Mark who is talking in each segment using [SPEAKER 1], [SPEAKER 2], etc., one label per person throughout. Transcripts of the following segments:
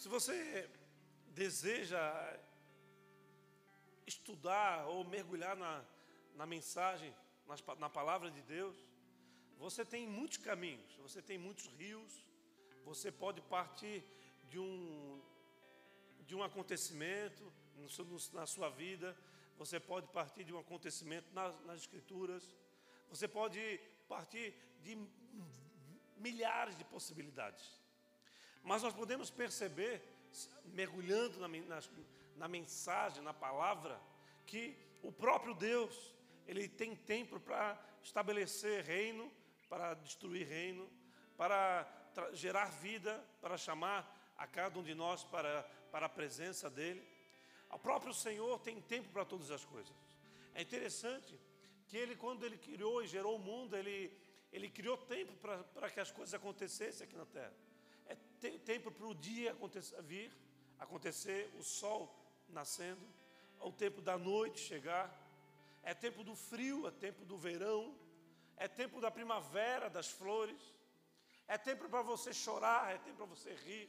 [SPEAKER 1] Se você deseja estudar ou mergulhar na, na mensagem, na palavra de Deus, você tem muitos caminhos, você tem muitos rios, você pode partir de um, de um acontecimento na sua vida, você pode partir de um acontecimento nas, nas Escrituras, você pode partir de milhares de possibilidades. Mas nós podemos perceber, mergulhando na, na, na mensagem, na palavra, que o próprio Deus, ele tem tempo para estabelecer reino, para destruir reino, para gerar vida, para chamar a cada um de nós para, para a presença dEle. O próprio Senhor tem tempo para todas as coisas. É interessante que Ele, quando Ele criou e gerou o mundo, Ele, ele criou tempo para, para que as coisas acontecessem aqui na Terra. É te, tempo para o dia acontecer, vir, acontecer, o sol nascendo, o tempo da noite chegar, é tempo do frio, é tempo do verão, é tempo da primavera, das flores, é tempo para você chorar, é tempo para você rir,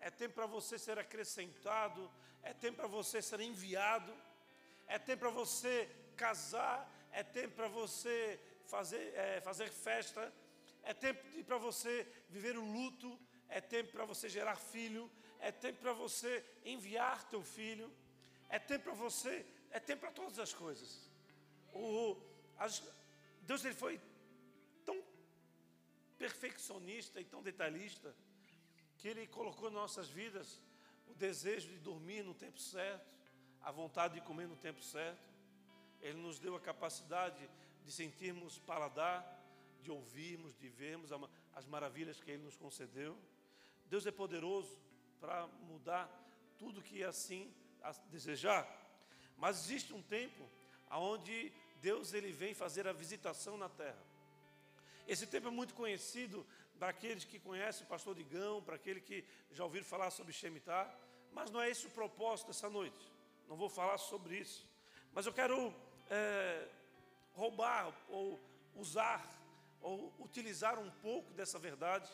[SPEAKER 1] é tempo para você ser acrescentado, é tempo para você ser enviado, é tempo para você casar, é tempo para você fazer, é, fazer festa, é tempo para você viver o luto, é tempo para você gerar filho, é tempo para você enviar teu filho, é tempo para você, é tempo para todas as coisas. O, as, Deus ele foi tão perfeccionista e tão detalhista que Ele colocou em nossas vidas o desejo de dormir no tempo certo, a vontade de comer no tempo certo. Ele nos deu a capacidade de sentirmos paladar, de ouvirmos, de vermos as maravilhas que Ele nos concedeu. Deus é poderoso para mudar tudo que assim desejar. Mas existe um tempo onde Deus ele vem fazer a visitação na terra. Esse tempo é muito conhecido para aqueles que conhecem o pastor Digão, para aquele que já ouviram falar sobre Shemitah, mas não é esse o propósito dessa noite. Não vou falar sobre isso. Mas eu quero é, roubar ou usar ou utilizar um pouco dessa verdade,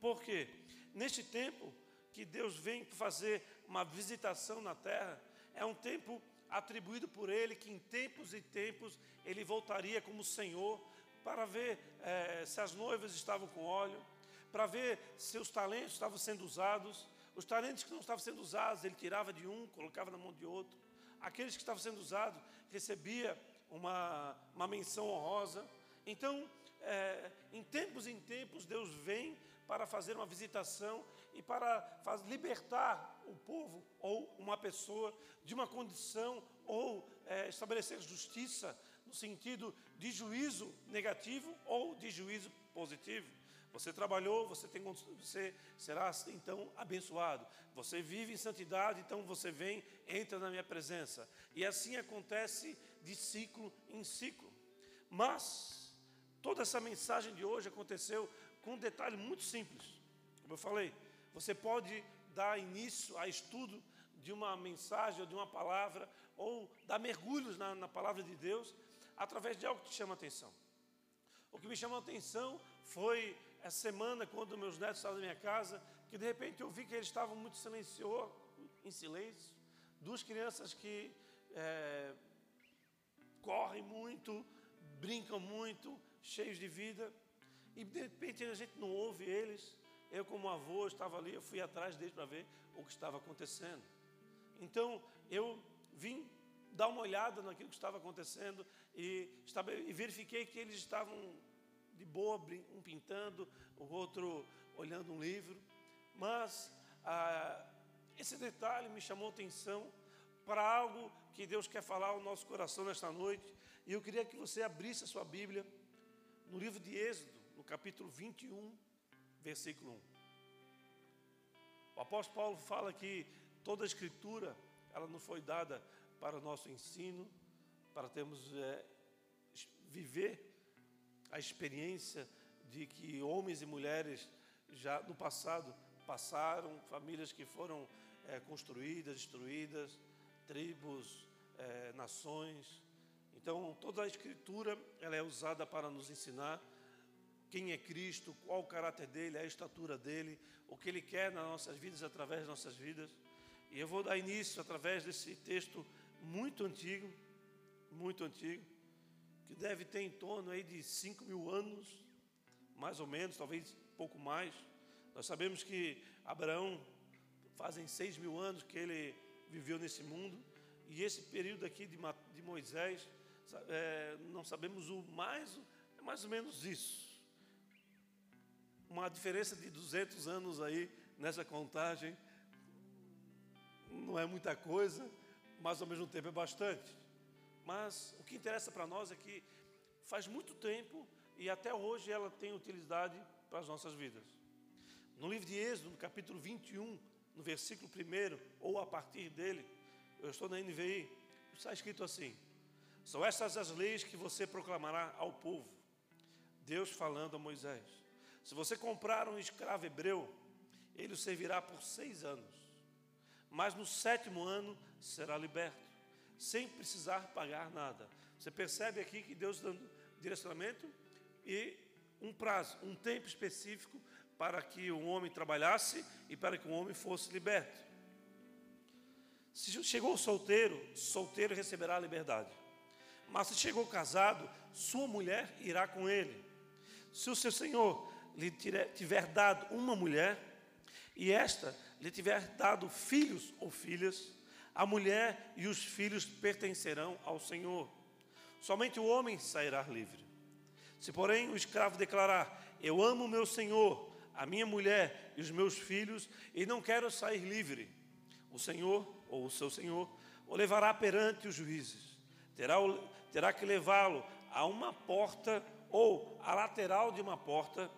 [SPEAKER 1] porque neste tempo que Deus vem fazer uma visitação na terra, é um tempo atribuído por Ele que em tempos e tempos Ele voltaria como Senhor para ver é, se as noivas estavam com óleo, para ver se os talentos estavam sendo usados. Os talentos que não estavam sendo usados, ele tirava de um, colocava na mão de outro. Aqueles que estavam sendo usados, recebia uma, uma menção honrosa. Então, é, em tempos em tempos, Deus vem para fazer uma visitação e para libertar o povo ou uma pessoa de uma condição ou é, estabelecer justiça no sentido de juízo negativo ou de juízo positivo. Você trabalhou, você, tem, você será então abençoado. Você vive em santidade, então você vem, entra na minha presença. E assim acontece de ciclo em ciclo. Mas toda essa mensagem de hoje aconteceu com um detalhe muito simples. Como eu falei, você pode dar início a estudo de uma mensagem ou de uma palavra, ou dar mergulhos na, na palavra de Deus, através de algo que te chama a atenção. O que me chamou a atenção foi essa semana, quando meus netos estavam na minha casa, que de repente eu vi que eles estavam muito silenciosos, em silêncio. Duas crianças que é, correm muito, brincam muito, cheios de vida, e de repente a gente não ouve eles. Eu, como avô, estava ali, eu fui atrás deles para ver o que estava acontecendo. Então, eu vim dar uma olhada naquilo que estava acontecendo e, e verifiquei que eles estavam de boa, um pintando, o outro olhando um livro. Mas ah, esse detalhe me chamou atenção para algo que Deus quer falar ao nosso coração nesta noite. E eu queria que você abrisse a sua Bíblia no livro de Êxodo, capítulo 21, versículo 1. O apóstolo Paulo fala que toda a escritura ela não foi dada para o nosso ensino, para termos é, viver a experiência de que homens e mulheres já no passado passaram, famílias que foram é, construídas, destruídas, tribos, é, nações. Então, toda a escritura ela é usada para nos ensinar quem é Cristo, qual o caráter dele, a estatura dele, o que ele quer nas nossas vidas, através das nossas vidas. E eu vou dar início através desse texto muito antigo, muito antigo, que deve ter em torno aí de 5 mil anos, mais ou menos, talvez pouco mais. Nós sabemos que Abraão fazem 6 mil anos que ele viveu nesse mundo, e esse período aqui de, Moisés, é, não sabemos o mais, é mais ou menos isso. Uma diferença de 200 anos aí nessa contagem, não é muita coisa, mas ao mesmo tempo é bastante. Mas o que interessa para nós é que faz muito tempo e até hoje ela tem utilidade para as nossas vidas. No livro de Êxodo, no capítulo 21, no versículo 1, ou a partir dele, eu estou na NVI, está escrito assim: São estas as leis que você proclamará ao povo. Deus falando a Moisés: Se você comprar um escravo hebreu, ele o servirá por seis anos, mas no sétimo ano será liberto, sem precisar pagar nada. Você percebe aqui que Deus dando direcionamento e um prazo, um tempo específico para que o homem trabalhasse e para que o homem fosse liberto. Se chegou solteiro, solteiro receberá a liberdade. Mas se chegou casado, sua mulher irá com ele. Se o seu senhor lhe tiver dado uma mulher, e esta lhe tiver dado filhos ou filhas, a mulher e os filhos pertencerão ao Senhor. Somente o homem sairá livre. Se, porém, o escravo declarar: Eu amo meu senhor, a minha mulher e os meus filhos, e não quero sair livre, o Senhor ou o seu senhor, o levará perante os juízes. Terá, terá que levá-lo a uma porta ou à lateral de uma porta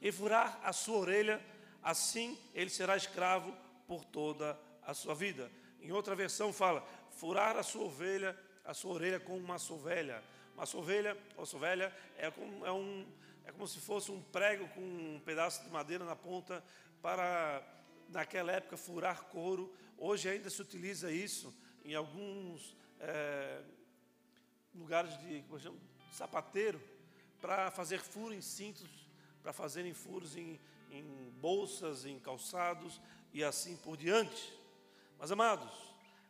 [SPEAKER 1] e furar a sua orelha, assim ele será escravo por toda a sua vida. Em outra versão fala: furar a sua ovelha, a sua orelha com uma sovelha. Uma sovelha ou sovelha é como, é, um, é como se fosse um prego com um pedaço de madeira na ponta para, naquela época, furar couro Hoje ainda se utiliza isso em alguns é, lugares de, chamo, sapateiro para fazer furo em cintos, para fazerem furos em, em bolsas, em calçados e assim por diante. Mas amados,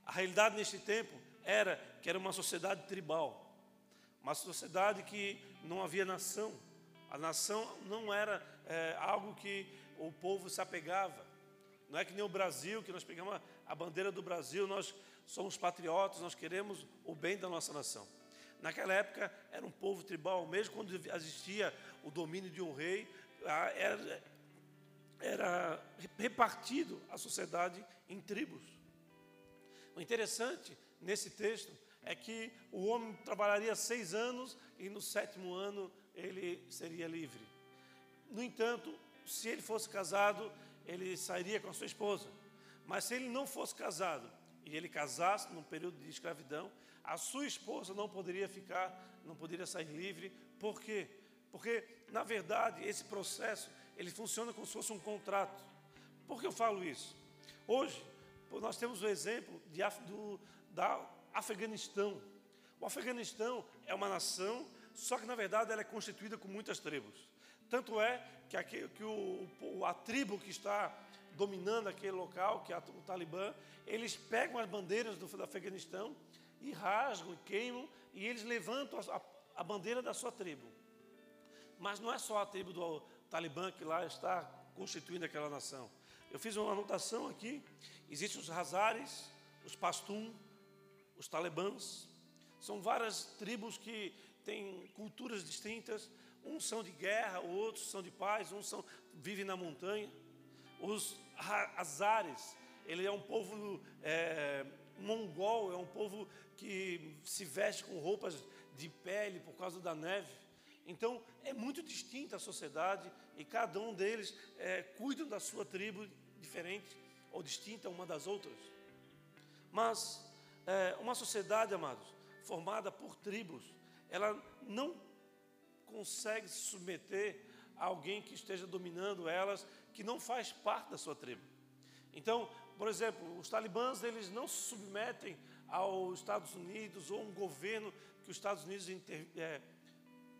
[SPEAKER 1] a realidade neste tempo era que era uma sociedade tribal, uma sociedade que não havia nação. A nação não era é, algo que o povo se apegava. Não é que nem o Brasil, que nós pegamos a bandeira do Brasil, nós somos patriotas, nós queremos o bem da nossa nação. Naquela época era um povo tribal, mesmo quando existia o domínio de um rei, era, era repartido a sociedade em tribos. O interessante nesse texto é que o homem trabalharia seis anos e no sétimo ano ele seria livre. No entanto, se ele fosse casado, ele sairia com a sua esposa. Mas se ele não fosse casado e ele casasse num período de escravidão, a sua esposa não poderia ficar, não poderia sair livre. Por quê? Porque, na verdade, esse processo ele funciona como se fosse um contrato. Por que eu falo isso? Hoje, nós temos o exemplo de, do, da Afeganistão. O Afeganistão é uma nação, só que na verdade ela é constituída com muitas tribos. Tanto é que, aqui, que o, a tribo que está dominando aquele local, que é o Talibã, eles pegam as bandeiras do, do Afeganistão e rasgam e queimam, e eles levantam a, a, bandeira da sua tribo. Mas não é só a tribo do Talibã que lá está constituindo aquela nação. Eu fiz uma anotação aqui: existem os Hazares, os Pastum, os Talibãs, são várias tribos que têm culturas distintas. Uns são de guerra, outros são de paz, uns são, vivem na montanha. Os Azares, ele é um povo é, mongol, é um povo que se veste com roupas de pele por causa da neve. Então, é muito distinta a sociedade e cada um deles é, cuidam da sua tribo diferente ou distinta uma das outras. Mas, é, uma sociedade, amados, formada por tribos, ela não consegue se submeter a alguém que esteja dominando elas que não faz parte da sua tribo. Então, por exemplo, os talibãs eles não se submetem aos Estados Unidos ou um governo que os Estados Unidos inter, é,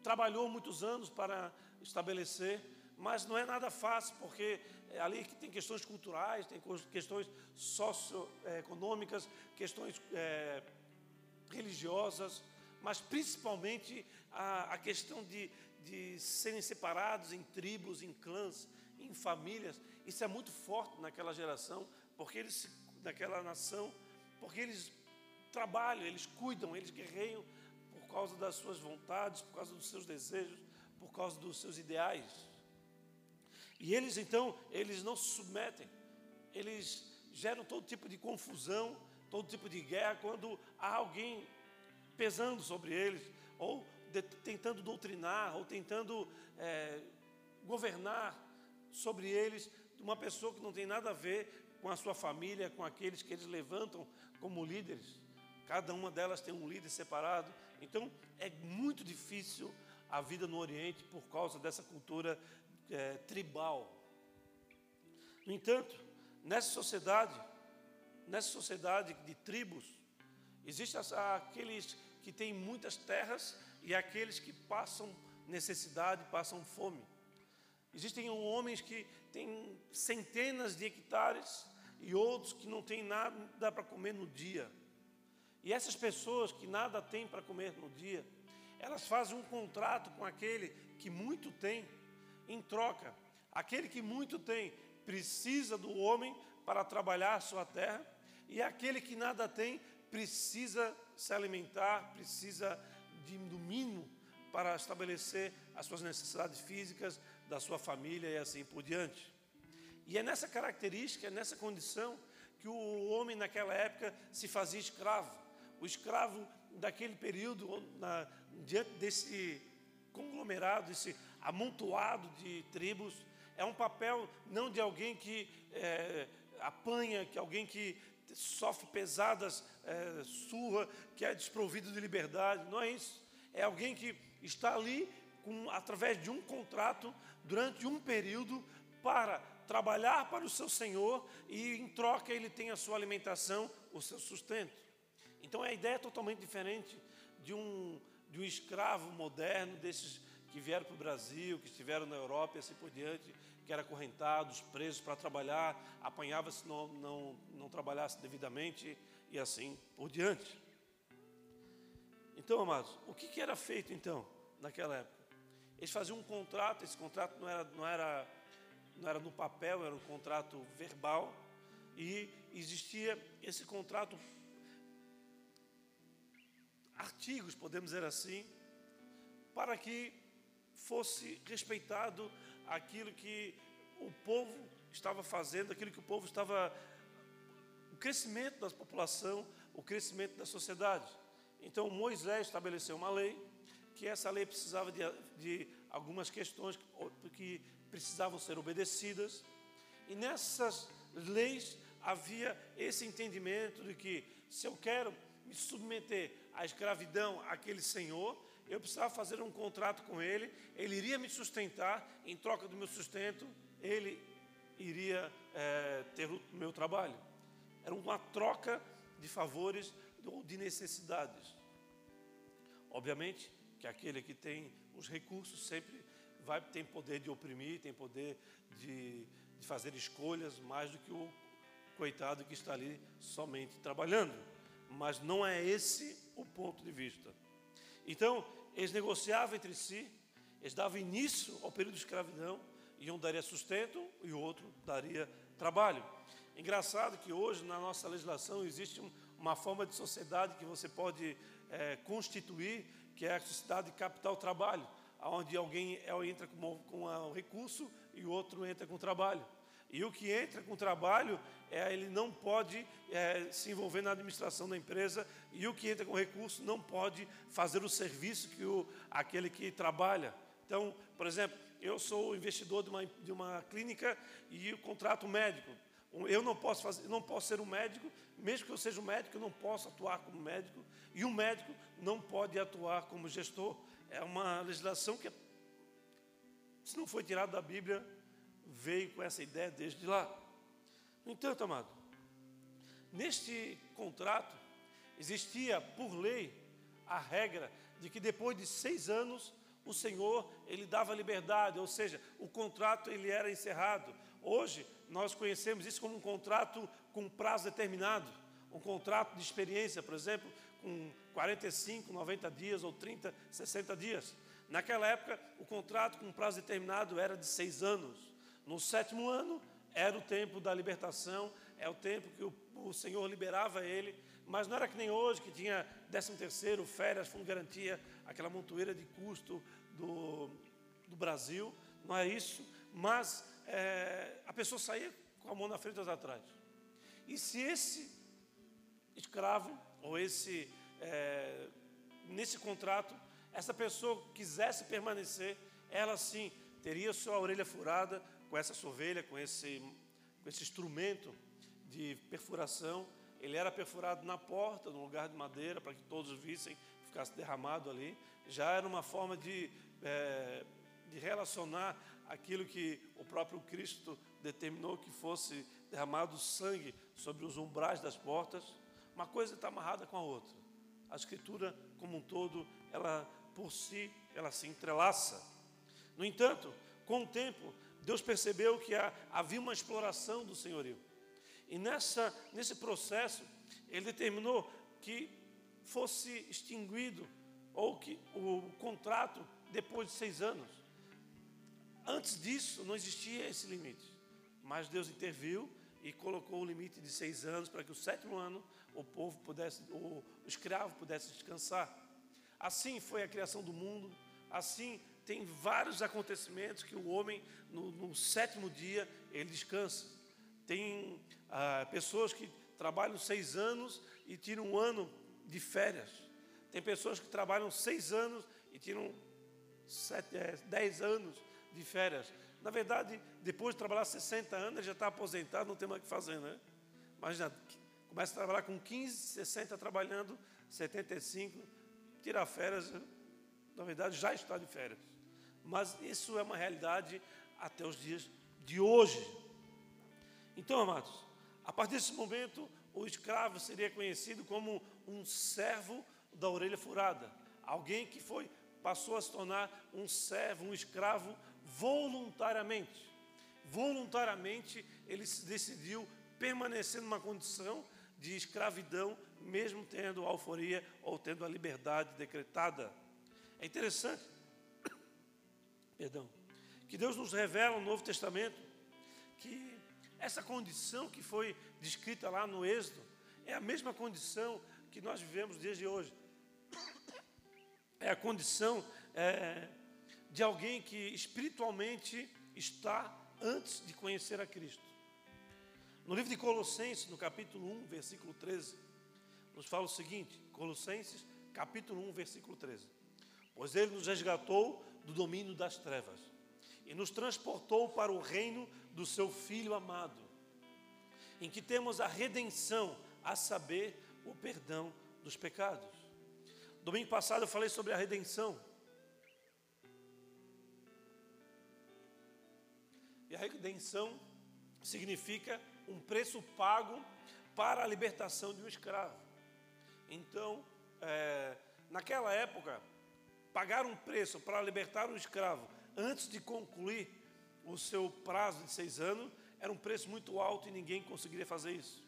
[SPEAKER 1] trabalhou muitos anos para estabelecer, mas não é nada fácil, porque é ali que tem questões culturais, tem questões socioeconômicas, questões é, religiosas, mas principalmente a, a questão de, de serem separados em tribos, em clãs, em famílias. Isso é muito forte naquela geração, porque eles, naquela nação, porque eles trabalham, eles cuidam, eles guerreiam por causa das suas vontades, por causa dos seus desejos, por causa dos seus ideais. E eles então, eles não se submetem, eles geram todo tipo de confusão, todo tipo de guerra quando há alguém pesando sobre eles, ou de, tentando doutrinar, ou tentando é, governar sobre eles, uma pessoa que não tem nada a ver com a sua família, com aqueles que eles levantam como líderes. Cada uma delas tem um líder separado. Então, é muito difícil a vida no Oriente por causa dessa cultura é, tribal. No entanto, nessa sociedade, nessa sociedade de tribos, existem aqueles que têm muitas terras e aqueles que passam necessidade, passam fome. Existem homens que têm centenas de hectares e outros que não têm nada para comer no dia. E essas pessoas que nada têm para comer no dia, elas fazem um contrato com aquele que muito tem, em troca. Aquele que muito tem precisa do homem para trabalhar sua terra, e aquele que nada tem precisa se alimentar, precisa de, do mínimo para estabelecer as suas necessidades físicas, da sua família e assim por diante. E é nessa característica, é nessa condição, que o homem naquela época se fazia escravo. O escravo daquele período, na, diante desse conglomerado, desse amontoado de tribos, é um papel não de alguém que é, apanha, que alguém que sofre pesadas é, surra, que é desprovido de liberdade, não é isso. É alguém que está ali com, através de um contrato durante um período para trabalhar para o seu Senhor e em troca ele tem a sua alimentação, o seu sustento. Então a ideia é totalmente diferente de um, de um escravo moderno, desses que vieram para o Brasil, que estiveram na Europa e assim por diante, que eram acorrentados, presos para trabalhar, apanhava se não, não, não trabalhasse devidamente e assim por diante. Então, amados, o que, que era feito então naquela época? Eles faziam um contrato, esse contrato não era, não era, não era no papel, era um contrato verbal, e existia esse contrato, artigos, podemos dizer assim, para que fosse respeitado aquilo que o povo estava fazendo, aquilo que o povo estava. o crescimento da população, o crescimento da sociedade. Então Moisés estabeleceu uma lei que essa lei precisava de, de algumas questões que precisavam ser obedecidas. E nessas leis havia esse entendimento de que se eu quero me submeter à escravidão àquele senhor, eu precisava fazer um contrato com ele, ele iria me sustentar, em troca do meu sustento, ele iria é, ter o meu trabalho. Era uma troca de favores ou de necessidades. Obviamente, que aquele que tem os recursos sempre vai tem poder de oprimir, tem poder de, de fazer escolhas mais do que o coitado que está ali somente trabalhando. Mas não é esse o ponto de vista. Então, eles negociavam entre si, eles davam início ao período de escravidão, e um daria sustento e o outro daria trabalho. Engraçado que hoje na nossa legislação existe uma forma de sociedade que você pode é, constituir que é a sociedade de capital trabalho, onde alguém entra com, com um recurso e o outro entra com trabalho. E o que entra com trabalho, é, ele não pode é, se envolver na administração da empresa, e o que entra com recurso não pode fazer o serviço que o, aquele que trabalha. Então, por exemplo, eu sou investidor de uma, de uma clínica e eu contrato médico. Eu não posso, fazer, não posso ser um médico, mesmo que eu seja um médico, eu não posso atuar como médico, e um médico não pode atuar como gestor. É uma legislação que, se não foi tirada da Bíblia, veio com essa ideia desde lá. No entanto, amado, neste contrato existia, por lei, a regra de que depois de seis anos o Senhor, ele dava liberdade, ou seja, o contrato ele era encerrado. Hoje, nós conhecemos isso como um contrato com prazo determinado, um contrato de experiência, por exemplo, com 45, 90 dias ou 30, 60 dias. Naquela época, o contrato com prazo determinado era de seis anos. No sétimo ano, era o tempo da libertação, é o tempo que o, o Senhor liberava ele, mas não era que nem hoje, que tinha décimo terceiro, férias, fundo de garantia, aquela montoeira de custo do, do Brasil, não é isso, mas é, a pessoa saía com a mão na frente e atrás. E se esse escravo, ou esse, é, nesse contrato, essa pessoa quisesse permanecer, ela sim teria sua orelha furada com essa sovelha, com esse, com esse instrumento de perfuração. Ele era perfurado na porta, num lugar de madeira, para que todos vissem, ficasse derramado ali. Já era uma forma de, é, de relacionar aquilo que o próprio Cristo determinou que fosse derramado sangue sobre os umbrais das portas. Uma coisa está amarrada com a outra. A Escritura, como um todo, ela por si, ela se entrelaça. No entanto, com o tempo, Deus percebeu que havia uma exploração do senhorio. E nessa, nesse processo, ele determinou que fosse extinguido, ou que o contrato depois de seis anos. Antes disso, não existia esse limite. Mas Deus interviu e colocou o limite de seis anos para que o sétimo ano o povo pudesse, o escravo pudesse descansar. Assim foi a criação do mundo, assim tem vários acontecimentos que o homem, no, no sétimo dia, ele descansa. Tem ah, pessoas que trabalham seis anos e tiram um ano de férias. Tem pessoas que trabalham seis anos e tiram sete, é, dez anos de férias. Na verdade, depois de trabalhar 60 anos, ele já está aposentado, não tem mais o que fazer, né? Imagina, começa a trabalhar com 15, 60, trabalhando 75, tira férias, na verdade já está de férias. Mas isso é uma realidade até os dias de hoje. Então, amados, a partir desse momento, o escravo seria conhecido como um servo da orelha furada, alguém que foi passou a se tornar um servo, um escravo voluntariamente. Voluntariamente ele se decidiu permanecer numa condição de escravidão, mesmo tendo a alforia ou tendo a liberdade decretada. É interessante, perdão, que Deus nos revela no Novo Testamento que essa condição que foi descrita lá no Êxodo é a mesma condição que nós vivemos desde hoje. É a condição é, de alguém que espiritualmente está antes de conhecer a Cristo. No livro de Colossenses, no capítulo 1, versículo 13, nos fala o seguinte: Colossenses, capítulo 1, versículo 13. Pois ele nos resgatou do domínio das trevas e nos transportou para o reino do seu Filho amado, em que temos a redenção, a saber, o perdão dos pecados. Domingo passado eu falei sobre a redenção. E a redenção significa um preço pago para a libertação de um escravo. Então, é, naquela época, pagar um preço para libertar um escravo antes de concluir o seu prazo de seis anos era um preço muito alto e ninguém conseguiria fazer isso.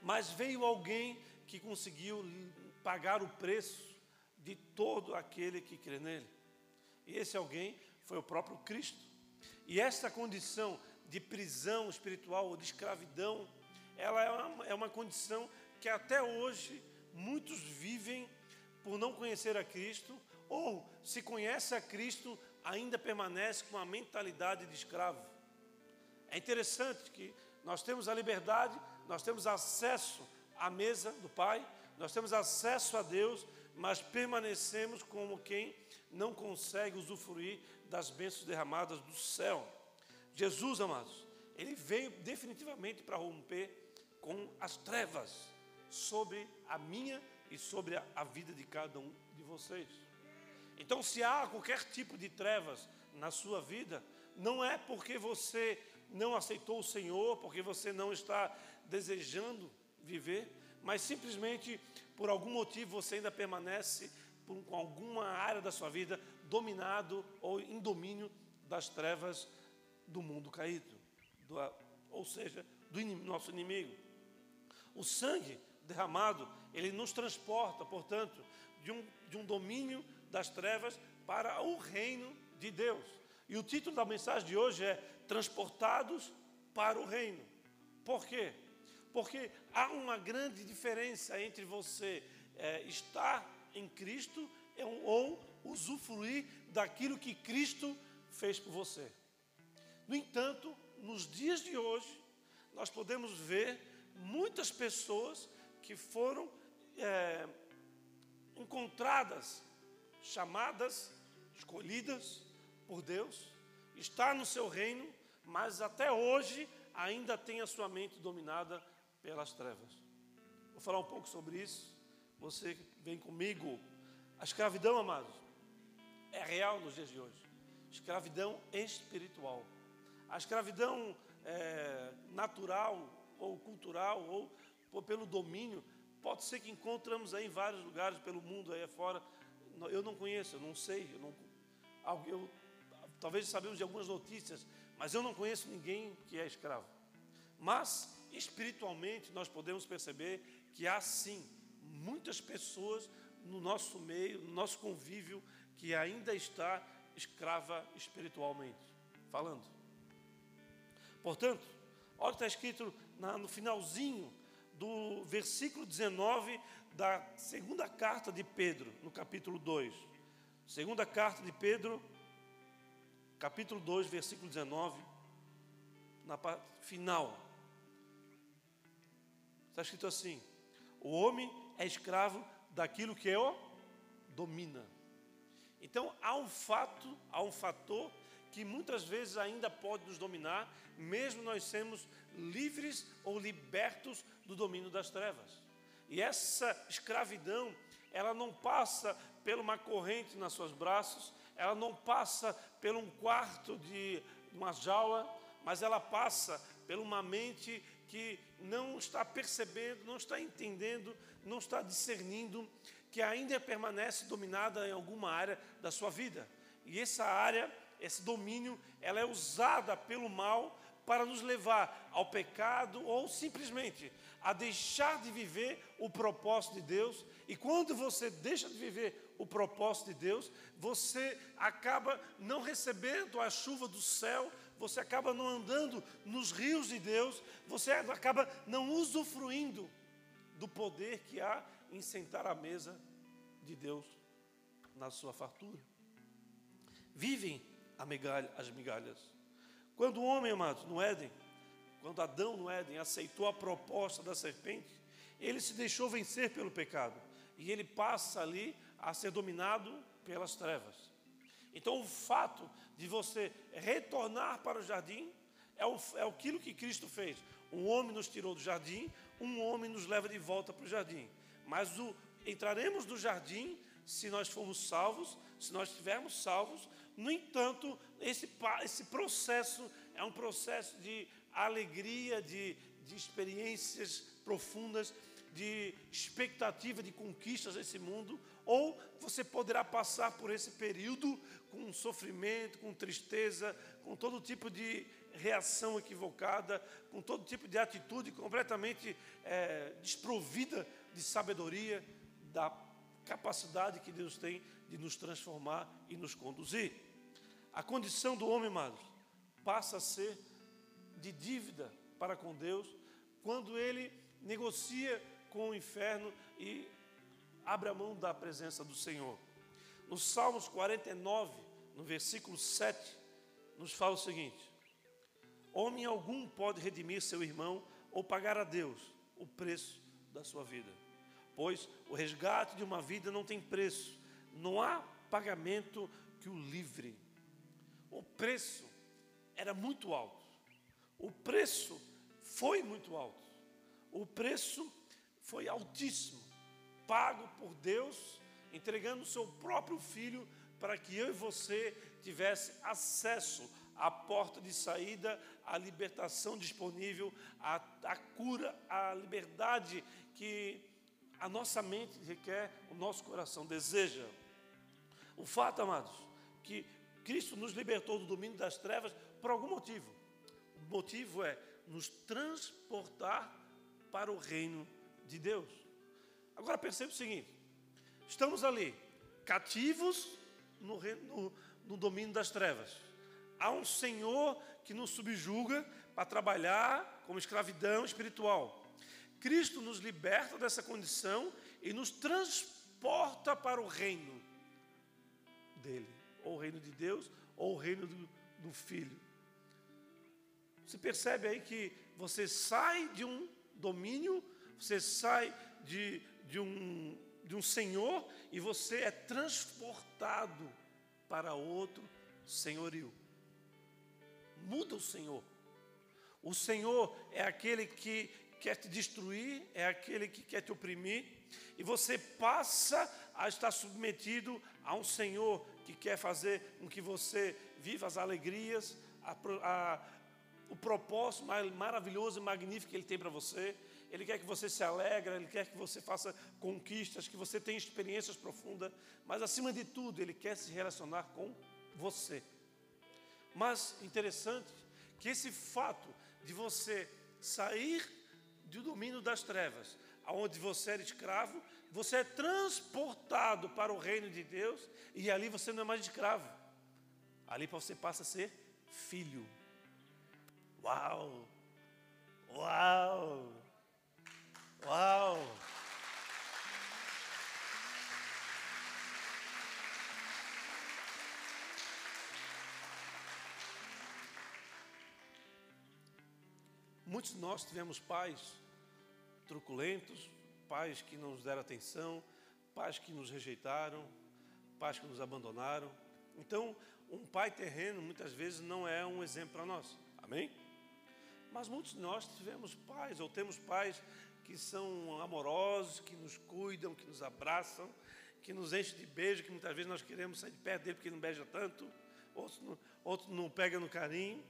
[SPEAKER 1] Mas veio alguém que conseguiu pagar o preço de todo aquele que crê nele. E esse alguém foi o próprio Cristo. E essa condição de prisão espiritual ou de escravidão, ela é uma, é uma condição que até hoje muitos vivem por não conhecer a Cristo, ou se conhece a Cristo, ainda permanece com a mentalidade de escravo. É interessante que nós temos a liberdade, nós temos acesso à mesa do Pai, nós temos acesso a Deus, mas permanecemos como quem não consegue usufruir das bênçãos derramadas do céu. Jesus, amados, ele veio definitivamente para romper com as trevas sobre a minha e sobre a, a vida de cada um de vocês. Então, se há qualquer tipo de trevas na sua vida, não é porque você não aceitou o Senhor, porque você não está desejando viver, mas simplesmente por algum motivo você ainda permanece com alguma área da sua vida dominado ou em domínio das trevas do mundo caído, do, ou seja, do nosso inimigo. O sangue derramado, ele nos transporta, portanto, de um, de um domínio das trevas para o reino de Deus. E o título da mensagem de hoje é Transportados para o Reino. Por quê? Porque há uma grande diferença entre você é, estar em Cristo ou usufruir daquilo que Cristo fez por você. No entanto, nos dias de hoje, nós podemos ver muitas pessoas que foram é, encontradas, chamadas, escolhidas por Deus, está no seu reino, mas até hoje ainda tem a sua mente dominada pelas trevas. Vou falar um pouco sobre isso. Você vem comigo. A escravidão, amados, é real nos dias de hoje. Escravidão espiritual. A escravidão é, natural ou cultural ou, pelo domínio pode ser que encontramos aí em vários lugares pelo mundo aí fora. Eu não conheço, eu não sei, eu não, eu, talvez sabemos de algumas notícias, mas eu não conheço ninguém que é escravo. Mas espiritualmente nós podemos perceber que há sim muitas pessoas no nosso meio, no nosso convívio, que ainda está escrava espiritualmente, falando. Portanto, olha o que está escrito no finalzinho do versículo 19 da segunda carta de Pedro, no capítulo 2. Segunda carta de Pedro, capítulo 2, versículo 19, na parte final. Está escrito assim: O homem é escravo daquilo que o domina. Então há um fato, há um fator que muitas vezes ainda pode nos dominar, mesmo nós sermos livres ou libertos do domínio das trevas. E essa escravidão, ela não passa por uma corrente nas seus braços, ela não passa por um quarto de uma jaula, mas ela passa por uma mente que não está percebendo, não está entendendo, não está discernindo, que ainda permanece dominada em alguma área da sua vida. E essa área, esse domínio, ela é usada pelo mal para nos levar ao pecado ou simplesmente a deixar de viver o propósito de Deus. E quando você deixa de viver o propósito de Deus, você acaba não recebendo a chuva do céu, você acaba não andando nos rios de Deus, você acaba não usufruindo do poder que há em sentar à mesa de Deus na sua fartura. Vivem as migalhas. Quando o homem, amados, no Éden, quando Adão no Éden aceitou a proposta da serpente, ele se deixou vencer pelo pecado. E ele passa ali a ser dominado pelas trevas. Então, o fato de você retornar para o jardim é, o, é aquilo que Cristo fez. Um homem nos tirou do jardim, um homem nos leva de volta para o jardim. Mas o, entraremos no jardim se nós formos salvos, se nós estivermos salvos. No entanto, esse, esse processo é um processo de alegria, de, de experiências profundas, de expectativa de conquistas nesse mundo, ou você poderá passar por esse período com sofrimento, com tristeza, com todo tipo de reação equivocada, com todo tipo de atitude completamente é, desprovida de sabedoria, da capacidade que Deus tem de nos transformar e nos conduzir. A condição do homem, amados, passa a ser de dívida para com Deus quando ele negocia com o inferno e abre a mão da presença do Senhor. No Salmos 49, no versículo 7, nos fala o seguinte: Homem algum pode redimir seu irmão ou pagar a Deus o preço da sua vida, pois o resgate de uma vida não tem preço, não há pagamento que o livre. O preço era muito alto, o preço foi muito alto, o preço foi altíssimo. Pago por Deus, entregando o seu próprio filho para que eu e você tivesse acesso à porta de saída, à libertação disponível, à, à cura, à liberdade que a nossa mente requer, o nosso coração deseja. O fato, amados, que Cristo nos libertou do domínio das trevas por algum motivo. O motivo é nos transportar para o reino de Deus. Agora perceba o seguinte: estamos ali, cativos no, no, no domínio das trevas. Há um Senhor que nos subjuga para trabalhar como escravidão espiritual. Cristo nos liberta dessa condição e nos transporta para o reino dele, ou o reino de Deus, ou o reino do, do Filho. Você percebe aí que você sai de um domínio, você sai de, de, um, de um senhor e você é transportado para outro senhorio. Muda o Senhor. O Senhor é aquele que quer te destruir, é aquele que quer te oprimir, e você passa a estar submetido a um Senhor que quer fazer com que você viva as alegrias, a, a, o propósito maravilhoso e magnífico que Ele tem para você. Ele quer que você se alegre, Ele quer que você faça conquistas, que você tenha experiências profundas, mas acima de tudo, Ele quer se relacionar com você. Mas interessante que esse fato de você sair do domínio das trevas, aonde você era escravo, você é transportado para o reino de Deus e ali você não é mais escravo. Ali você passa a ser filho. Uau! Uau! Uau! Muitos de nós tivemos pais truculentos, pais que não nos deram atenção, pais que nos rejeitaram, pais que nos abandonaram. Então, um pai terreno muitas vezes não é um exemplo para nós. Amém? Mas muitos de nós tivemos pais ou temos pais que são amorosos, que nos cuidam, que nos abraçam, que nos enchem de beijo, que muitas vezes nós queremos sair de perto dele porque não beija tanto, outros não, outros não pega no carinho.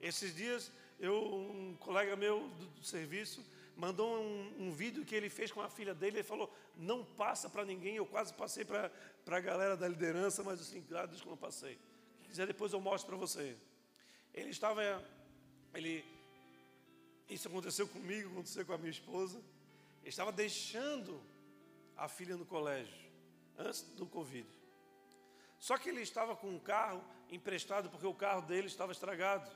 [SPEAKER 1] Esses dias, eu, um colega meu do, do serviço mandou um, um, vídeo que ele fez com a filha dele. Ele falou: Não passa para ninguém. Eu quase passei para a galera da liderança, mas assim, graças que não passei. Se quiser, depois eu mostro para você. Ele estava. Ele, isso aconteceu comigo, aconteceu com a minha esposa. Ele estava deixando a filha no colégio, antes do Covid. Só que ele estava com um carro emprestado, porque o carro dele estava estragado.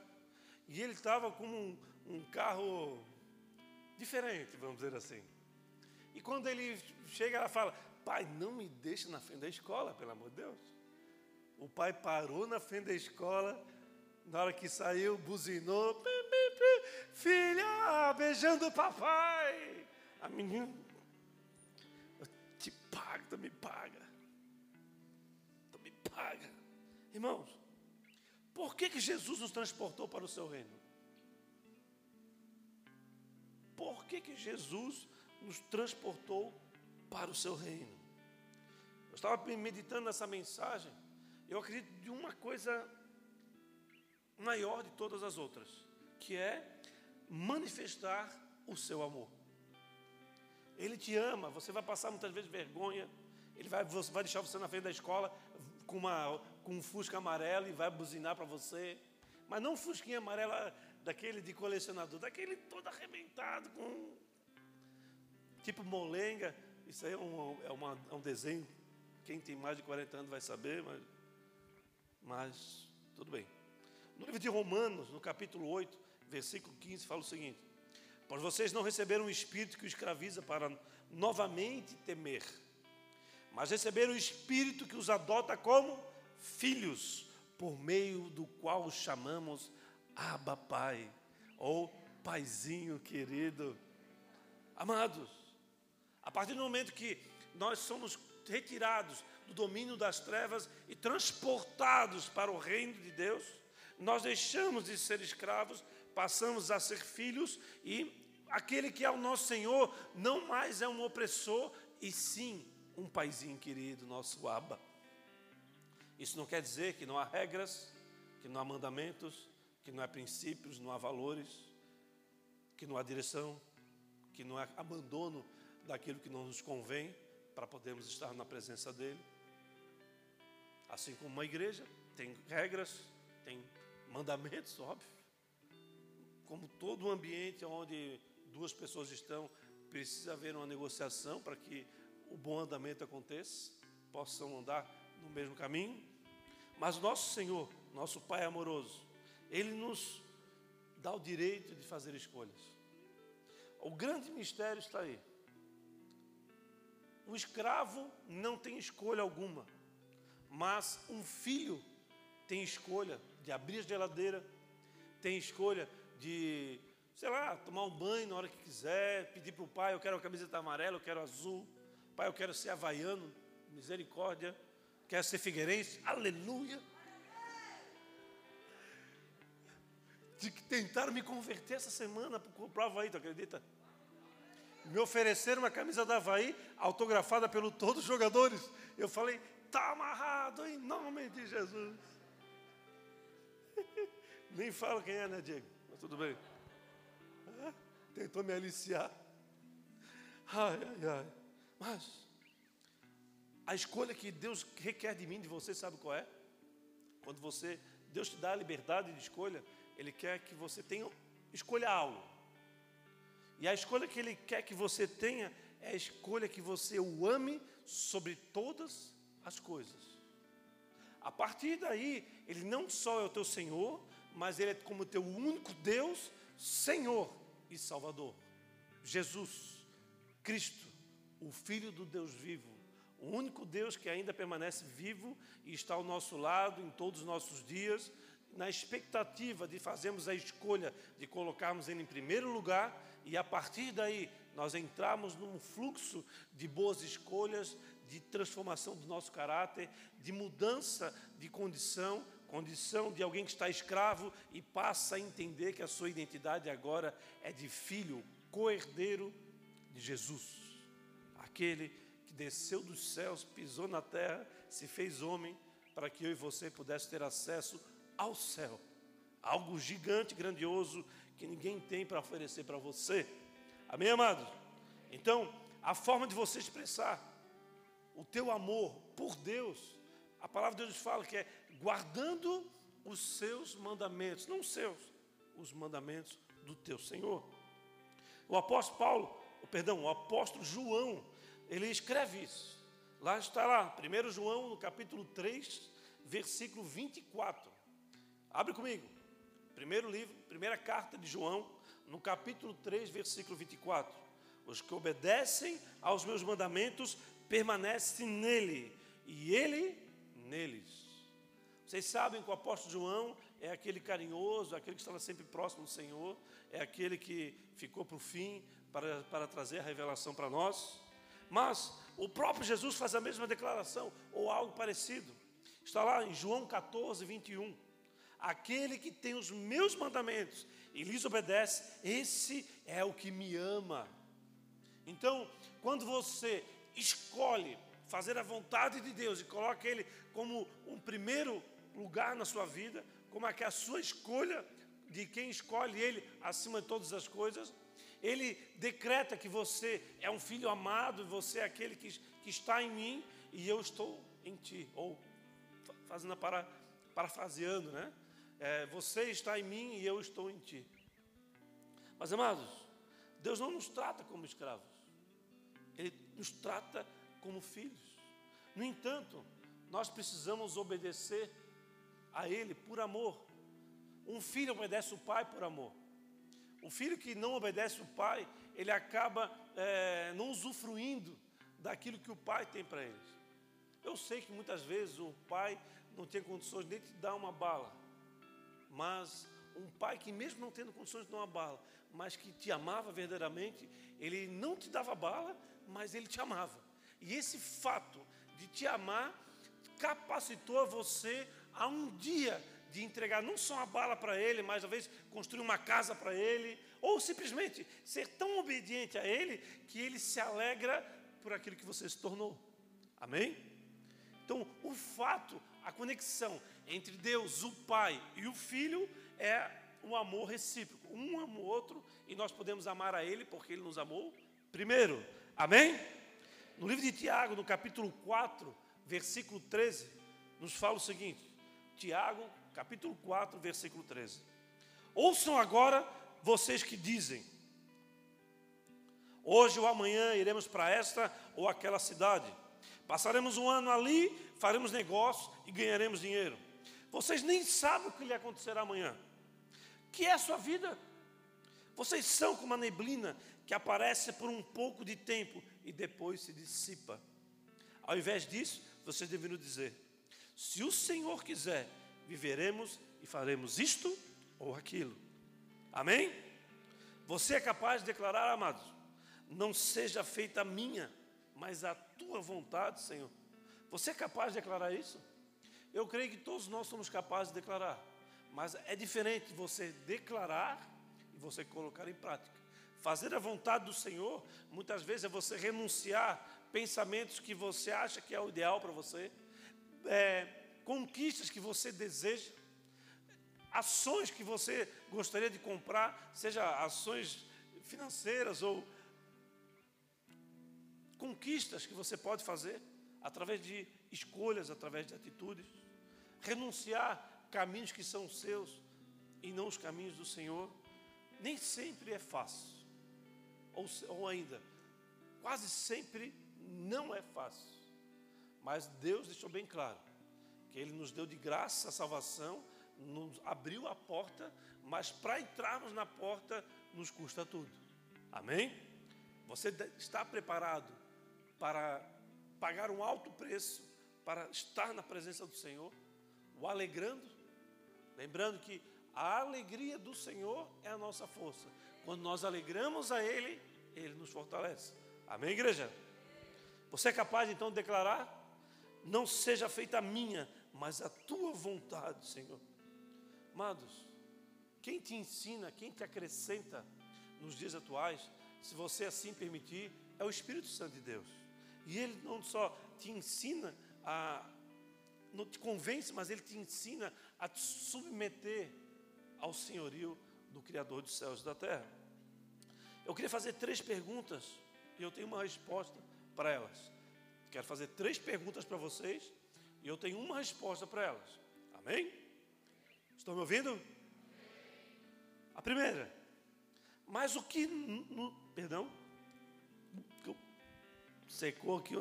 [SPEAKER 1] E ele estava com um, um carro diferente, vamos dizer assim. E quando ele chega, ela fala: Pai, não me deixe na frente da escola, pelo amor de Deus. O pai parou na frente da escola, na hora que saiu, buzinou: Filha, beijando o papai. A menina, eu te pago, tu me paga. Tu me paga. Irmãos, por que, que Jesus nos transportou para o seu reino? Por que, que Jesus nos transportou para o seu reino. Eu estava meditando nessa mensagem, eu acredito de uma coisa maior de todas as outras, que é manifestar o seu amor. Ele te ama, você vai passar muitas vezes vergonha, ele vai, vai deixar você na frente da escola com, uma, com um fusca amarelo e vai buzinar para você, mas não um fusquinha amarelo daquele de colecionador, daquele todo arrebentado, com tipo molenga. Isso aí é um, é, uma, é um desenho. Quem tem mais de 40 anos vai saber, mas, mas tudo bem. No livro de Romanos, no capítulo 8, versículo 15, fala o seguinte: Pois vocês não receberam um espírito que o escraviza para novamente temer, mas receberam o espírito que os adota como filhos, por meio do qual os chamamos Abba Pai, ou Paizinho querido. Amados, a partir do momento que nós somos retirados do domínio das trevas e transportados para o reino de Deus, nós deixamos de ser escravos, passamos a ser filhos e aquele que é o nosso Senhor não mais é um opressor e sim um paizinho querido, nosso Abba. Isso não quer dizer que não há regras, que não há mandamentos, que não há princípios, não há valores, que não há direção, que não há abandono daquilo que não nos convém para podermos estar na presença dEle. Assim como uma igreja tem regras, tem mandamentos, óbvio. Como todo ambiente onde duas pessoas estão, precisa haver uma negociação para que o bom andamento aconteça, possam andar no mesmo caminho. Mas nosso Senhor, nosso Pai amoroso, Ele nos dá o direito de fazer escolhas. O grande mistério está aí. O escravo não tem escolha alguma, mas um filho tem escolha de abrir a geladeira, tem escolha de, sei lá, tomar um banho na hora que quiser, pedir para o pai: eu quero a camiseta amarela, eu quero azul, pai, eu quero ser havaiano, misericórdia, quero ser figueirense, aleluia. De que tentaram me converter essa semana para o Havaí, tu acredita? Me ofereceram uma camisa da Havaí autografada pelo todos os jogadores. Eu falei, está amarrado em nome de Jesus. Nem falo quem é, né, Diego? Mas tudo bem. tentou me aliciar. Ai, ai, ai. Mas a escolha que Deus requer de mim, de você, sabe qual é? Quando você, Deus te dá a liberdade de escolha, Ele quer que você tenha, escolha algo. E a escolha que Ele quer que você tenha é a escolha que você o ame sobre todas as coisas. A partir daí, Ele não só é o teu Senhor, mas Ele é como teu único Deus, Senhor e Salvador. Jesus, Cristo, o Filho do Deus vivo, o único Deus que ainda permanece vivo e está ao nosso lado em todos os nossos dias, na expectativa de fazermos a escolha de colocarmos Ele em primeiro lugar e a partir daí nós entramos num fluxo de boas escolhas, de transformação do nosso caráter, de mudança de condição, condição de alguém que está escravo e passa a entender que a sua identidade agora é de filho, co-herdeiro de Jesus, aquele que desceu dos céus, pisou na terra, se fez homem, para que eu e você pudéssemos ter acesso ao céu, algo gigante, grandioso, que ninguém tem para oferecer para você. Amém, amados? Então, a forma de você expressar o teu amor por Deus, a palavra de Deus fala que é guardando os seus mandamentos, não os seus, os mandamentos do teu Senhor. O apóstolo Paulo, perdão, o apóstolo João, ele escreve isso. Lá está lá, 1 João, no capítulo 3, versículo 24. Abre comigo. Primeiro livro, primeira carta de João, no capítulo 3, versículo 24. Os que obedecem aos meus mandamentos permanecem nele, e ele neles. Vocês sabem que o apóstolo João é aquele carinhoso, aquele que estava sempre próximo do Senhor, é aquele que ficou para o fim para, para trazer a revelação para nós. Mas o próprio Jesus faz a mesma declaração, ou algo parecido. Está lá em João 14, 21. Aquele que tem os meus mandamentos e lhes obedece, esse é o que me ama. Então, quando você escolhe fazer a vontade de Deus e coloca Ele como um primeiro lugar na sua vida, como é que é a sua escolha de quem escolhe Ele acima de todas as coisas, Ele decreta que você é um filho amado, você é aquele que, que está em mim e eu estou em ti. Ou fazendo a para, parafraseando, né? É, você está em mim e eu estou em ti. Mas, amados, Deus não nos trata como escravos, Ele nos trata como filhos. No entanto, nós precisamos obedecer a Ele por amor. Um filho obedece o pai por amor. O filho que não obedece o pai, ele acaba é, não usufruindo daquilo que o pai tem para ele. Eu sei que muitas vezes o pai não tem condições nem de dar uma bala, mas um pai que, mesmo não tendo condições de dar uma bala, mas que te amava verdadeiramente, ele não te dava bala, mas ele te amava. E esse fato de te amar capacitou você a um dia de entregar não só uma bala para ele, mas talvez construir uma casa para ele, ou simplesmente ser tão obediente a ele que ele se alegra por aquilo que você se tornou. Amém? Então, o fato, a conexão entre Deus, o Pai e o Filho é um amor recíproco. Um ama o outro e nós podemos amar a Ele porque Ele nos amou primeiro. Amém? No livro de Tiago, no capítulo 4, versículo 13, nos fala o seguinte, Tiago, capítulo 4, versículo 13. Ouçam agora vocês que dizem: Hoje ou amanhã iremos para esta ou aquela cidade. Passaremos um ano ali, faremos negócio e ganharemos dinheiro. Vocês nem sabem o que lhe acontecerá amanhã. Que é a sua vida? Vocês são como uma neblina que aparece por um pouco de tempo e depois se dissipa. Ao invés disso, vocês deveriam dizer: se o Senhor quiser, viveremos e faremos isto ou aquilo. Amém? Você é capaz de declarar, amados, não seja feita a minha, mas a tua vontade, Senhor. Você é capaz de declarar isso? Eu creio que todos nós somos capazes de declarar, mas é diferente você declarar e você colocar em prática. Fazer a vontade do Senhor, muitas vezes é você renunciar pensamentos que você acha que é o ideal para você, é, conquistas que você deseja, ações que você gostaria de comprar, seja ações financeiras ou conquistas que você pode fazer através de escolhas, através de atitudes, renunciar caminhos que são seus e não os caminhos do Senhor, nem sempre é fácil, ou, ou ainda, quase sempre não é fácil, mas Deus deixou bem claro que Ele nos deu de graça a salvação, nos abriu a porta, mas para entrarmos na porta nos custa tudo. Amém? Você está preparado para pagar um alto preço para estar na presença do Senhor, o alegrando, lembrando que a alegria do Senhor é a nossa força. Quando nós alegramos a Ele, Ele nos fortalece. Amém, igreja? Você é capaz então de declarar? Não seja feita a minha, mas a tua vontade, Senhor. Amados, quem te ensina, quem te acrescenta nos dias atuais, se você assim permitir, é o Espírito Santo de Deus. E ele não só te ensina a. não te convence, mas ele te ensina a te submeter ao senhorio do Criador dos céus e da terra. Eu queria fazer três perguntas e eu tenho uma resposta para elas. Quero fazer três perguntas para vocês e eu tenho uma resposta para elas. Amém? Estão me ouvindo? A primeira. Mas o que. No, perdão? Secou aqui.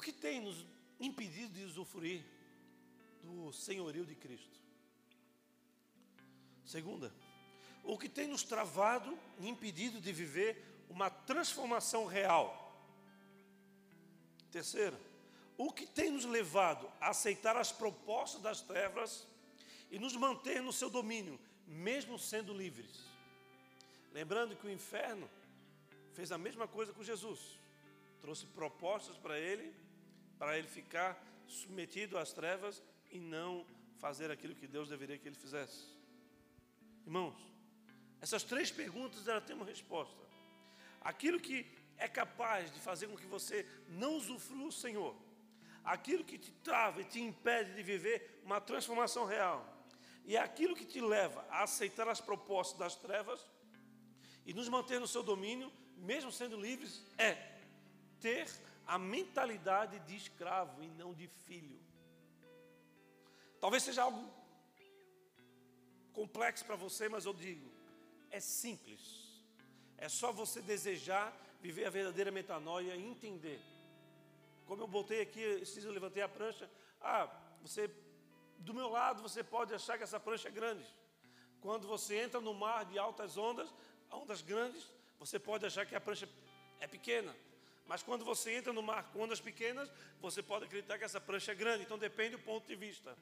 [SPEAKER 1] O que tem nos impedido de usufruir do senhorio de Cristo? Segunda, o que tem nos travado e impedido de viver uma transformação real? Terceira, o que tem nos levado a aceitar as propostas das trevas e nos manter no seu domínio, mesmo sendo livres? Lembrando que o inferno fez a mesma coisa com Jesus. Trouxe propostas para ele, para ele ficar submetido às trevas e não fazer aquilo que Deus deveria que ele fizesse. Irmãos, essas três perguntas ela tem uma resposta. Aquilo que é capaz de fazer com que você não usufrua o Senhor, aquilo que te trava e te impede de viver uma transformação real, e aquilo que te leva a aceitar as propostas das trevas, e nos manter no seu domínio, mesmo sendo livres, é ter a mentalidade de escravo e não de filho. Talvez seja algo complexo para você, mas eu digo, é simples. É só você desejar viver a verdadeira metanoia e entender. Como eu botei aqui, eu levantei a prancha. Ah, você, do meu lado, você pode achar que essa prancha é grande. Quando você entra no mar de altas ondas, ondas grandes, você pode achar que a prancha é pequena. Mas quando você entra no mar com ondas pequenas, você pode acreditar que essa prancha é grande. Então depende do ponto de vista.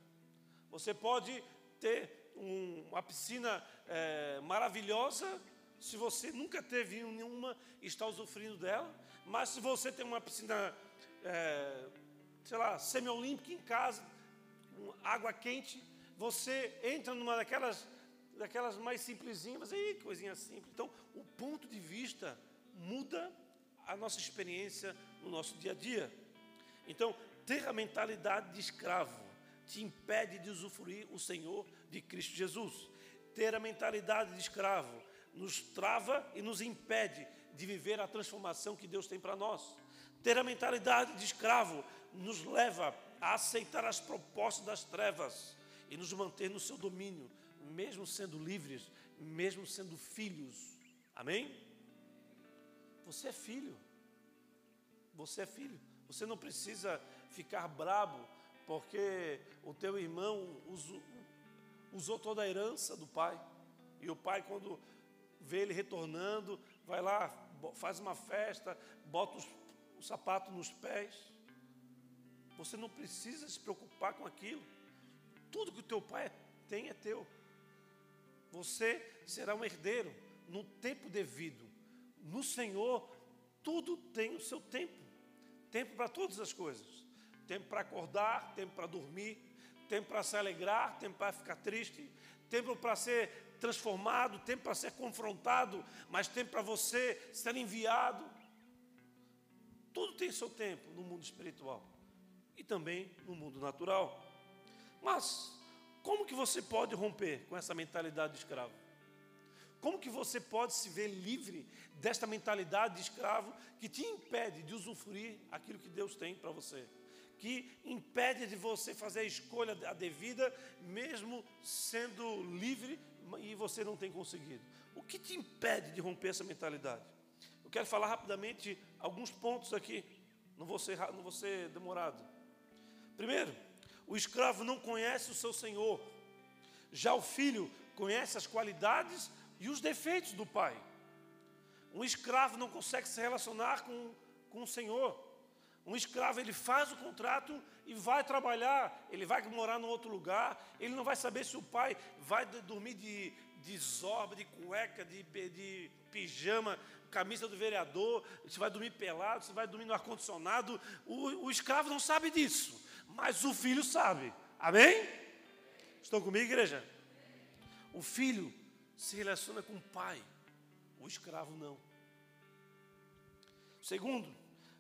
[SPEAKER 1] Você pode ter um, uma piscina é, maravilhosa se você nunca teve nenhuma e está usufruindo dela. Mas se você tem uma piscina, é, sei lá, semi-olímpica em casa, água quente, você entra numa daquelas daquelas mais simplesinhas, aí coisinha simples. Então, o ponto de vista muda a nossa experiência no nosso dia a dia. Então, ter a mentalidade de escravo te impede de usufruir o Senhor de Cristo Jesus. Ter a mentalidade de escravo nos trava e nos impede de viver a transformação que Deus tem para nós. Ter a mentalidade de escravo nos leva a aceitar as propostas das trevas e nos manter no seu domínio, mesmo sendo livres, mesmo sendo filhos. Amém? Você é filho. Você é filho. Você não precisa ficar brabo porque o teu irmão usou, usou toda a herança do pai. E o pai, quando vê ele retornando, vai lá, faz uma festa, bota os, o sapato nos pés. Você não precisa se preocupar com aquilo. Tudo que o teu pai tem é teu. Você será um herdeiro no tempo devido. No Senhor, tudo tem o seu tempo. Tempo para todas as coisas. Tempo para acordar, tempo para dormir, tempo para se alegrar, tempo para ficar triste, tempo para ser transformado, tempo para ser confrontado, mas tempo para você ser enviado. Tudo tem seu tempo no mundo espiritual e também no mundo natural. Mas como que você pode romper com essa mentalidade de escravo? Como que você pode se ver livre desta mentalidade de escravo que te impede de usufruir aquilo que Deus tem para você? Que impede de você fazer a escolha a devida, mesmo sendo livre e você não tem conseguido. O que te impede de romper essa mentalidade? Eu quero falar rapidamente alguns pontos aqui, não vou ser, não vou ser demorado. Primeiro, o escravo não conhece o seu senhor, já o filho conhece as qualidades e os defeitos do pai. Um escravo não consegue se relacionar com, com o Senhor. Um escravo, ele faz o contrato e vai trabalhar, ele vai morar num outro lugar, ele não vai saber se o pai vai dormir de, de zorba, de cueca, de, de pijama, camisa do vereador, se vai dormir pelado, se vai dormir no ar-condicionado. O, o escravo não sabe disso, mas o filho sabe. Amém? Estão comigo, igreja? O filho se relaciona com o pai, o escravo não. Segundo,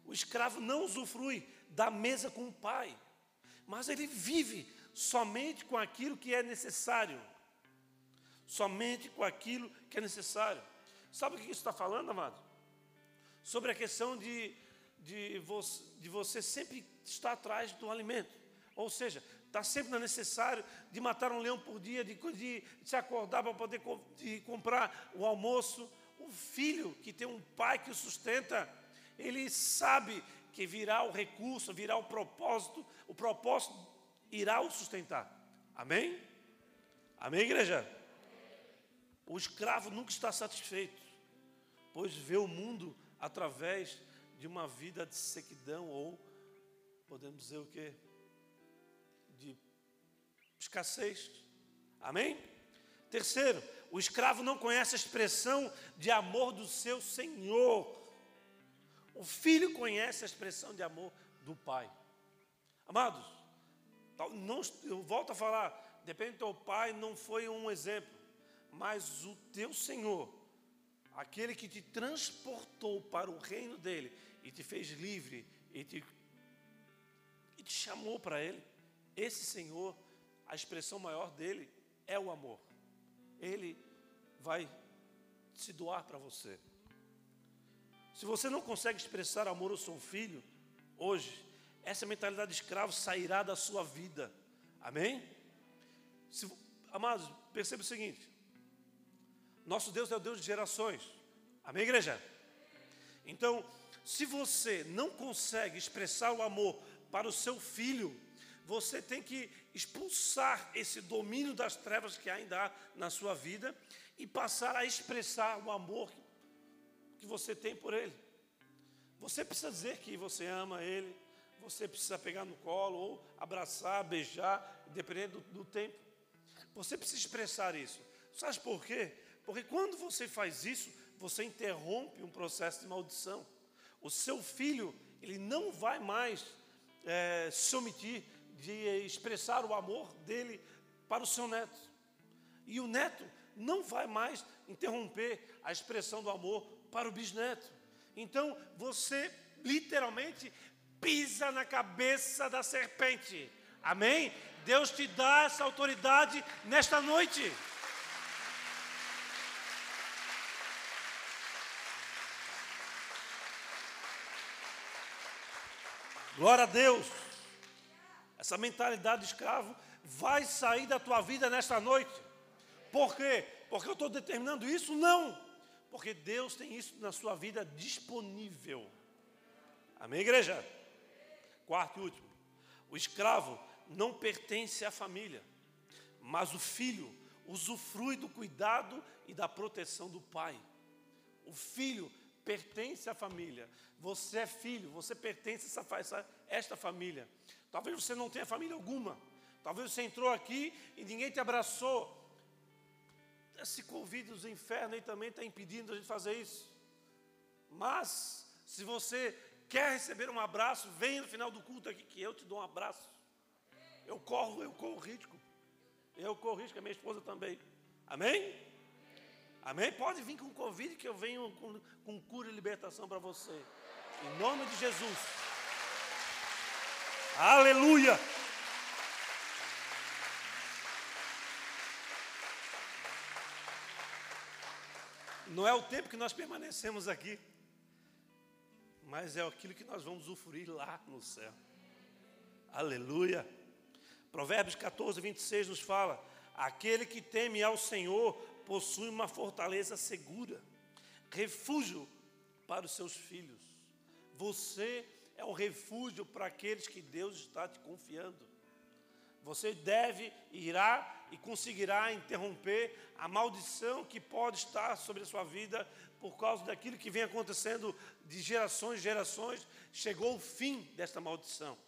[SPEAKER 1] o escravo não usufrui da mesa com o pai, mas ele vive somente com aquilo que é necessário. Somente com aquilo que é necessário. Sabe o que isso está falando, amado? Sobre a questão de, de, você, de você sempre estar atrás do alimento. Ou seja, está sempre necessário de matar um leão por dia, de, de se acordar para poder de comprar o almoço. O filho que tem um pai que o sustenta, ele sabe que virá o recurso, virá o propósito, o propósito irá o sustentar. Amém? Amém, igreja? O escravo nunca está satisfeito, pois vê o mundo através de uma vida de sequidão ou podemos dizer o quê? Escassez. Amém? Terceiro, o escravo não conhece a expressão de amor do seu senhor. O filho conhece a expressão de amor do pai. Amados, não, eu volto a falar, depende do teu pai, não foi um exemplo, mas o teu Senhor, aquele que te transportou para o reino dele e te fez livre e te, e te chamou para ele, esse Senhor, a expressão maior dele é o amor. Ele vai se doar para você. Se você não consegue expressar amor ao seu filho, hoje, essa mentalidade de escravo sairá da sua vida. Amém? Se, amados, perceba o seguinte: nosso Deus é o Deus de gerações. Amém, igreja? Então, se você não consegue expressar o amor para o seu filho, você tem que expulsar esse domínio das trevas que ainda há na sua vida e passar a expressar o amor que você tem por ele. Você precisa dizer que você ama ele, você precisa pegar no colo ou abraçar, beijar, dependendo do, do tempo. Você precisa expressar isso. Sabe por quê? Porque quando você faz isso, você interrompe um processo de maldição. O seu filho, ele não vai mais é, se omitir de expressar o amor dele para o seu neto. E o neto não vai mais interromper a expressão do amor para o bisneto. Então você literalmente pisa na cabeça da serpente. Amém? Deus te dá essa autoridade nesta noite. Glória a Deus. Essa mentalidade de escravo vai sair da tua vida nesta noite. Por quê? Porque eu estou determinando isso? Não. Porque Deus tem isso na sua vida disponível. Amém, igreja? Quarto e último. O escravo não pertence à família, mas o filho usufrui do cuidado e da proteção do pai. O filho pertence à família. Você é filho, você pertence a essa, esta família. Talvez você não tenha família alguma. Talvez você entrou aqui e ninguém te abraçou. Esse convite dos infernos aí também está impedindo a gente fazer isso. Mas, se você quer receber um abraço, venha no final do culto aqui que eu te dou um abraço. Eu corro, eu corro risco. Eu corro risco, a minha esposa também. Amém? Amém? Pode vir com convite que eu venho com, com cura e libertação para você. Em nome de Jesus. Aleluia! Não é o tempo que nós permanecemos aqui, mas é aquilo que nós vamos usufruir lá no céu. Aleluia. Provérbios 14, 26 nos fala: Aquele que teme ao Senhor possui uma fortaleza segura, refúgio para os seus filhos. Você é um refúgio para aqueles que Deus está te confiando. Você deve, irá e conseguirá interromper a maldição que pode estar sobre a sua vida por causa daquilo que vem acontecendo de gerações em gerações. Chegou o fim desta maldição.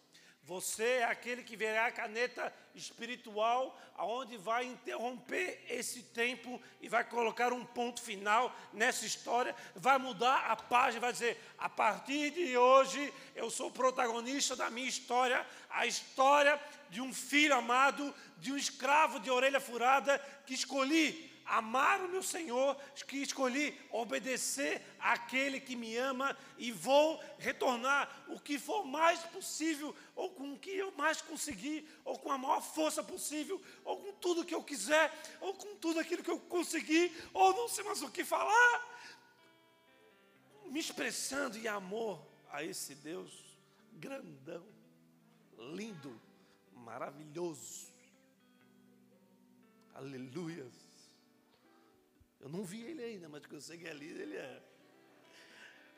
[SPEAKER 1] Você é aquele que verá a caneta espiritual, aonde vai interromper esse tempo e vai colocar um ponto final nessa história, vai mudar a página, vai dizer: a partir de hoje eu sou protagonista da minha história, a história de um filho amado, de um escravo de orelha furada que escolhi amar o meu Senhor, que escolhi obedecer àquele que me ama e vou retornar o que for mais possível, ou com o que eu mais conseguir, ou com a maior força possível, ou com tudo que eu quiser, ou com tudo aquilo que eu conseguir, ou não sei mais o que falar, me expressando em amor a esse Deus grandão, lindo, maravilhoso. Aleluia. Ainda, mas quando eu cheguei ali, ele é.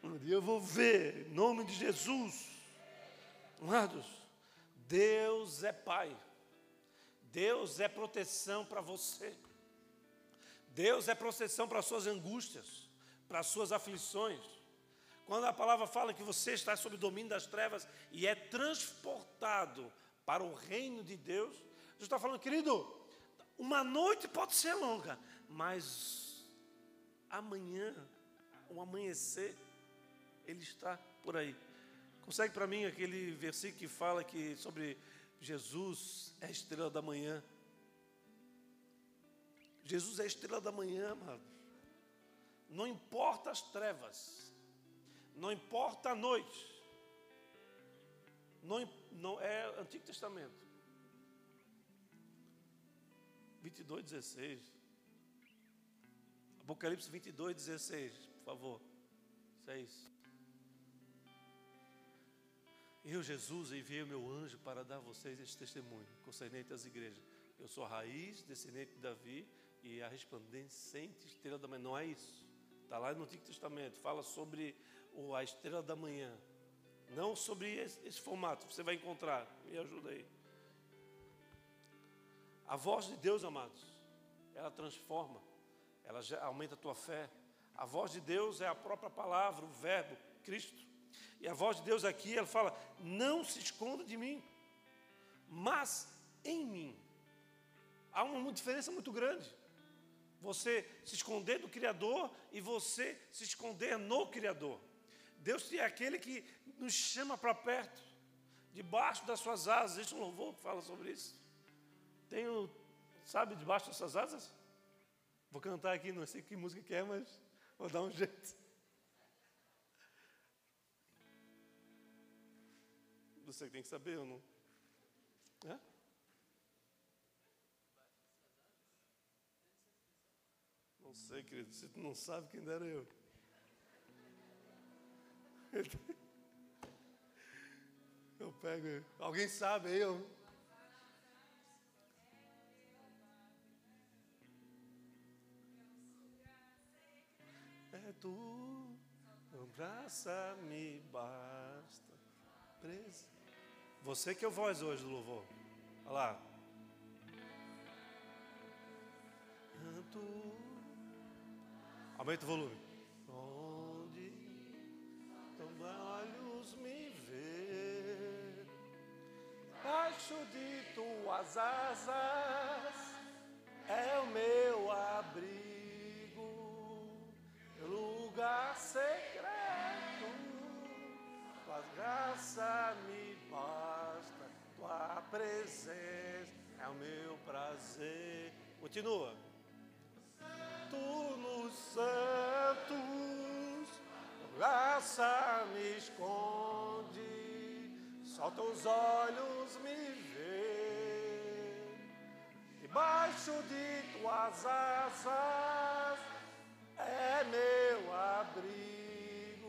[SPEAKER 1] Um dia eu vou ver, em nome de Jesus. Amados, Deus é Pai. Deus é proteção para você. Deus é proteção para as suas angústias, para as suas aflições. Quando a palavra fala que você está sob o domínio das trevas e é transportado para o reino de Deus, Jesus está falando, querido, uma noite pode ser longa, mas amanhã, o amanhecer, ele está por aí. Consegue para mim aquele versículo que fala que sobre Jesus é a estrela da manhã? Jesus é a estrela da manhã, amado. Não importa as trevas, não importa a noite, não, não é Antigo Testamento. 22, 16. Apocalipse 22, 16, por favor. Isso é isso. Eu, Jesus, enviei o meu anjo para dar a vocês este testemunho concernente às igrejas. Eu sou a raiz, descendente de Davi e a resplandecente estrela da manhã. Não é isso. Está lá no Antigo Testamento. Fala sobre a estrela da manhã. Não sobre esse, esse formato. Você vai encontrar. Me ajuda aí. A voz de Deus, amados, ela transforma ela aumenta a tua fé. A voz de Deus é a própria palavra, o verbo, Cristo. E a voz de Deus aqui, ela fala: Não se esconda de mim, mas em mim. Há uma diferença muito grande. Você se esconder do Criador e você se esconder no Criador. Deus é aquele que nos chama para perto, debaixo das suas asas. Existe um louvor que fala sobre isso. Tenho, sabe, debaixo das suas asas? Vou cantar aqui, não sei que música que é, mas vou dar um jeito. Você tem que saber ou não? É? Não sei, querido. Se tu não sabe, quem dera eu. Eu pego. Alguém sabe aí? Eu... tu, braça me basta. Você que é o voz hoje do louvor. Olha lá. Tu. Aumenta o volume. Onde olhos me ver, baixo de tuas asas é o meu abrigo, lugar secreto. Tua graça me basta, tua presença é o meu prazer. Continua tu nos santos, graça me esconde, só teus olhos me veem, debaixo de tuas asas é meu abrigo,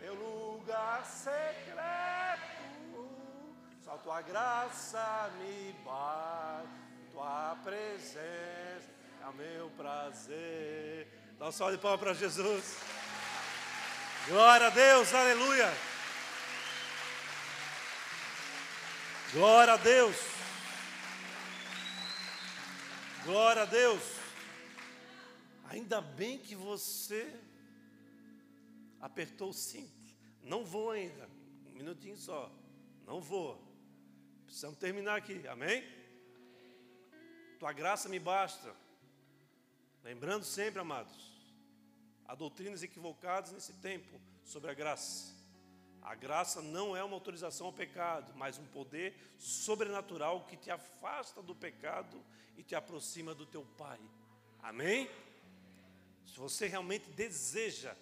[SPEAKER 1] meu lugar secreto, só tua graça me bate, tua presença é o meu prazer. Dá um salve de palmas para Jesus. Glória a Deus, aleluia. Glória a Deus. Glória a Deus. Ainda bem que você apertou o cinto. Não vou ainda. Um minutinho só. Não vou. Precisamos terminar aqui. Amém? Tua graça me basta. Lembrando sempre, amados, há doutrinas equivocadas nesse tempo sobre a graça. A graça não é uma autorização ao pecado, mas um poder sobrenatural que te afasta do pecado e te aproxima do teu Pai. Amém? Se você realmente deseja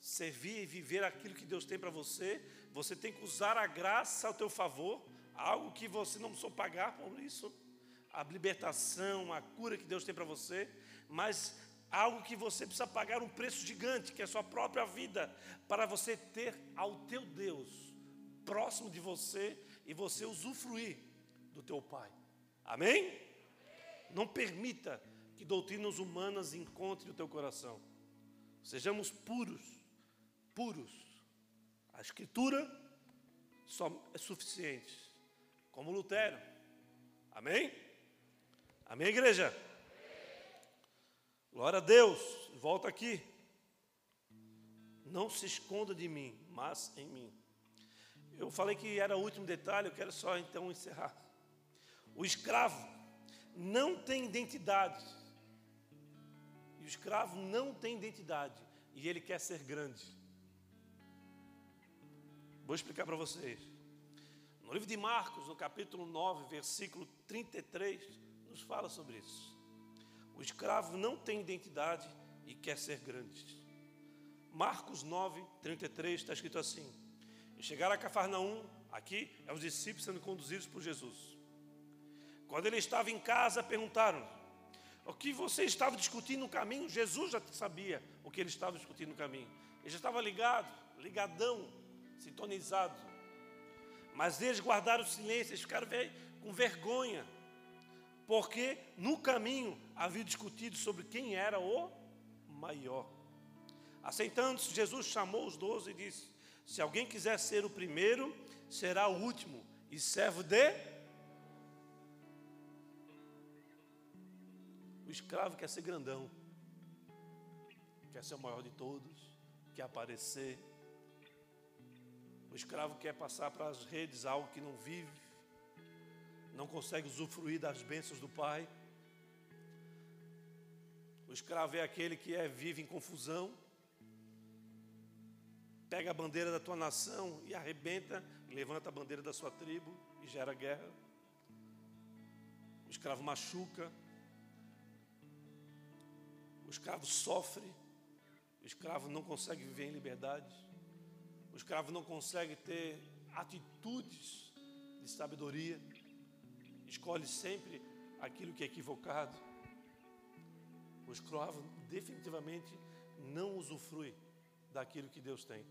[SPEAKER 1] servir e viver aquilo que Deus tem para você, você tem que usar a graça ao teu favor, algo que você não precisou pagar por isso, a libertação, a cura que Deus tem para você mas algo que você precisa pagar um preço gigante, que é a sua própria vida, para você ter ao teu Deus próximo de você e você usufruir do teu Pai. Amém? Não permita que doutrinas humanas encontrem o teu coração. Sejamos puros, puros. A Escritura só é suficiente. Como Lutero. Amém? Amém, igreja? Glória a Deus. Volta aqui. Não se esconda de mim, mas em mim. Eu falei que era o último detalhe, eu quero só então encerrar. O escravo não tem identidade. O escravo não tem identidade. E ele quer ser grande. Vou explicar para vocês. No livro de Marcos, no capítulo 9, versículo 33, nos fala sobre isso. O escravo não tem identidade e quer ser grande. Marcos 9, 33 está escrito assim: E chegaram a Cafarnaum, aqui é os discípulos sendo conduzidos por Jesus. Quando ele estava em casa, perguntaram: O que você estava discutindo no caminho? Jesus já sabia o que ele estava discutindo no caminho. Ele já estava ligado, ligadão, sintonizado. Mas eles guardaram silêncio, eles ficaram com vergonha porque no caminho havia discutido sobre quem era o maior. Aceitando-se, Jesus chamou os doze e disse: Se alguém quiser ser o primeiro, será o último e servo de. Escravo quer ser grandão, quer ser o maior de todos, quer aparecer. O escravo quer passar para as redes algo que não vive não consegue usufruir das bênçãos do Pai. O escravo é aquele que é, vive em confusão, pega a bandeira da tua nação e arrebenta, levanta a bandeira da sua tribo e gera guerra. O escravo machuca, escravo sofre, o escravo não consegue viver em liberdade, o escravo não consegue ter atitudes de sabedoria escolhe sempre aquilo que é equivocado. O escravo definitivamente não usufrui daquilo que Deus tem.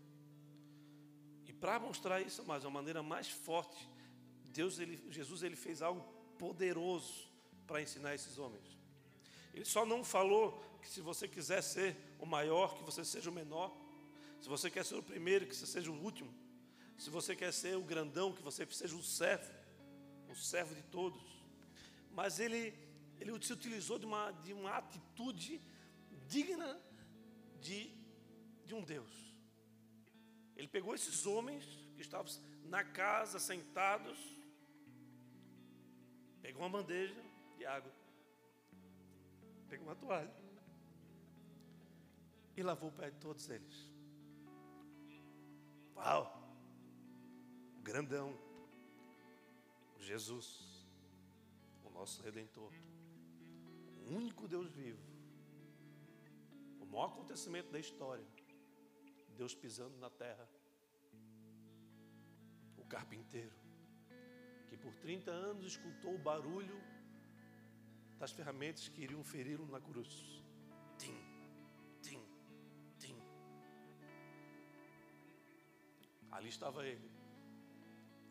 [SPEAKER 1] E para mostrar isso, mas de uma maneira mais forte, Deus, ele, Jesus, ele fez algo poderoso para ensinar esses homens. Ele só não falou que se você quiser ser o maior, que você seja o menor. Se você quer ser o primeiro, que você seja o último. Se você quer ser o grandão, que você seja o servo, o servo de todos. Mas ele, ele se utilizou de uma, de uma atitude digna de, de um Deus. Ele pegou esses homens que estavam na casa, sentados, pegou uma bandeja de água, pegou uma toalha e lavou o pé de todos eles. Uau! Grandão, Jesus, o nosso Redentor, o único Deus vivo, o maior acontecimento da história, Deus pisando na terra, o carpinteiro, que por 30 anos escutou o barulho das ferramentas que iriam feri-lo na cruz. Ali estava ele,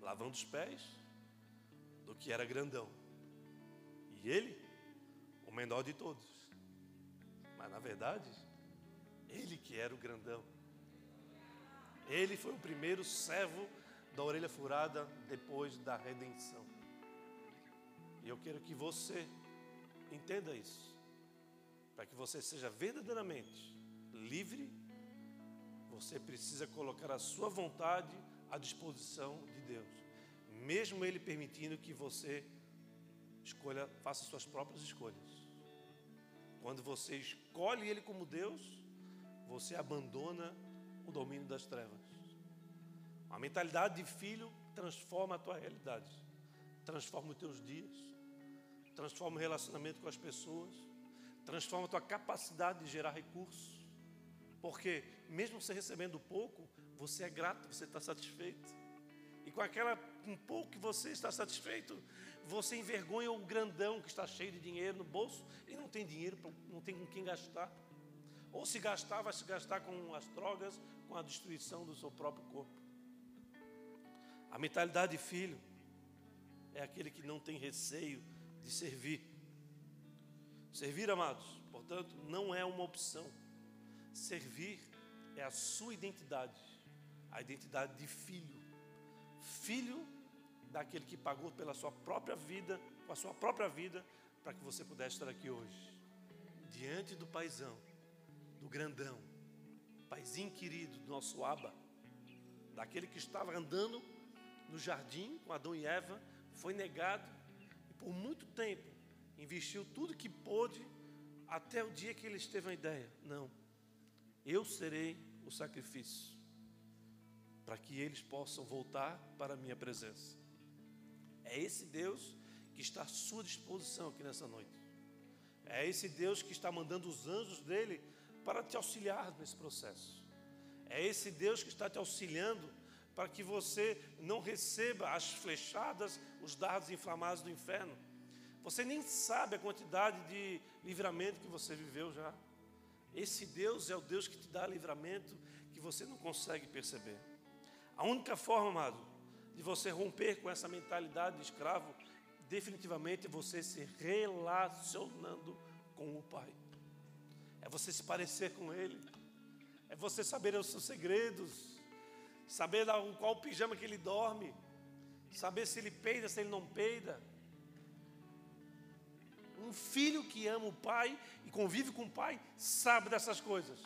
[SPEAKER 1] lavando os pés do que era grandão. E ele, o menor de todos. Mas na verdade, ele que era o grandão. Ele foi o primeiro servo da orelha furada depois da redenção. E eu quero que você entenda isso. Para que você seja verdadeiramente livre, você precisa colocar a sua vontade à disposição de Deus, mesmo Ele permitindo que você escolha, faça suas próprias escolhas. Quando você escolhe Ele como Deus, você abandona o domínio das trevas. A mentalidade de filho transforma a tua realidade, transforma os teus dias, transforma o relacionamento com as pessoas, transforma a tua capacidade de gerar recursos. Porque mesmo você recebendo pouco, você é grato, você está satisfeito. E com aquela um pouco que você está satisfeito, você envergonha o grandão que está cheio de dinheiro no bolso e não tem dinheiro, não tem com quem gastar. Ou se gastar, vai se gastar com as drogas, com a destruição do seu próprio corpo. A mentalidade de filho é aquele que não tem receio de servir. Servir, amados, portanto, não é uma opção. Servir é a sua identidade, a identidade de filho. Filho daquele que pagou pela sua própria vida, com a sua própria vida, para que você pudesse estar aqui hoje. Diante do paizão, do grandão, paizinho querido, do nosso Aba, daquele que estava andando no jardim com Adão e Eva, foi negado e por muito tempo investiu tudo que pôde até o dia que ele teve a ideia. Não, eu serei o sacrifício para que eles possam voltar para a minha presença. É esse Deus que está à sua disposição aqui nessa noite. É esse Deus que está mandando os anjos dele para te auxiliar nesse processo. É esse Deus que está te auxiliando para que você não receba as flechadas, os dardos inflamados do inferno. Você nem sabe a quantidade de livramento que você viveu já. Esse Deus é o Deus que te dá livramento que você não consegue perceber. A única forma, amado, de você romper com essa mentalidade de escravo, definitivamente é você se relacionando com o Pai. É você se parecer com Ele. É você saber os seus segredos saber qual pijama que ele dorme, saber se ele peida, se ele não peida. Um filho que ama o pai e convive com o pai sabe dessas coisas.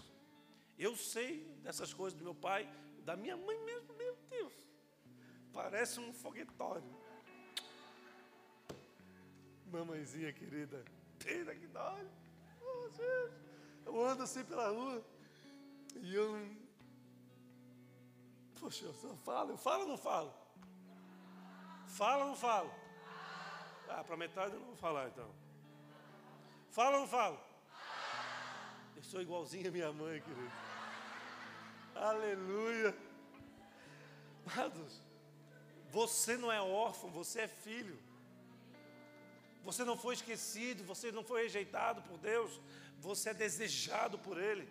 [SPEAKER 1] Eu sei dessas coisas do meu pai, da minha mãe mesmo, meu Deus. Parece um foguetório. Mamãezinha querida, peida que dói. Eu ando assim pela rua e eu Poxa, eu só falo, eu falo ou não falo? Fala ou não falo? Ah, para metade eu não vou falar então. Fala ou não falo? Eu sou igualzinho a minha mãe, querido. Aleluia. Amados, você não é órfão, você é filho. Você não foi esquecido, você não foi rejeitado por Deus, você é desejado por Ele.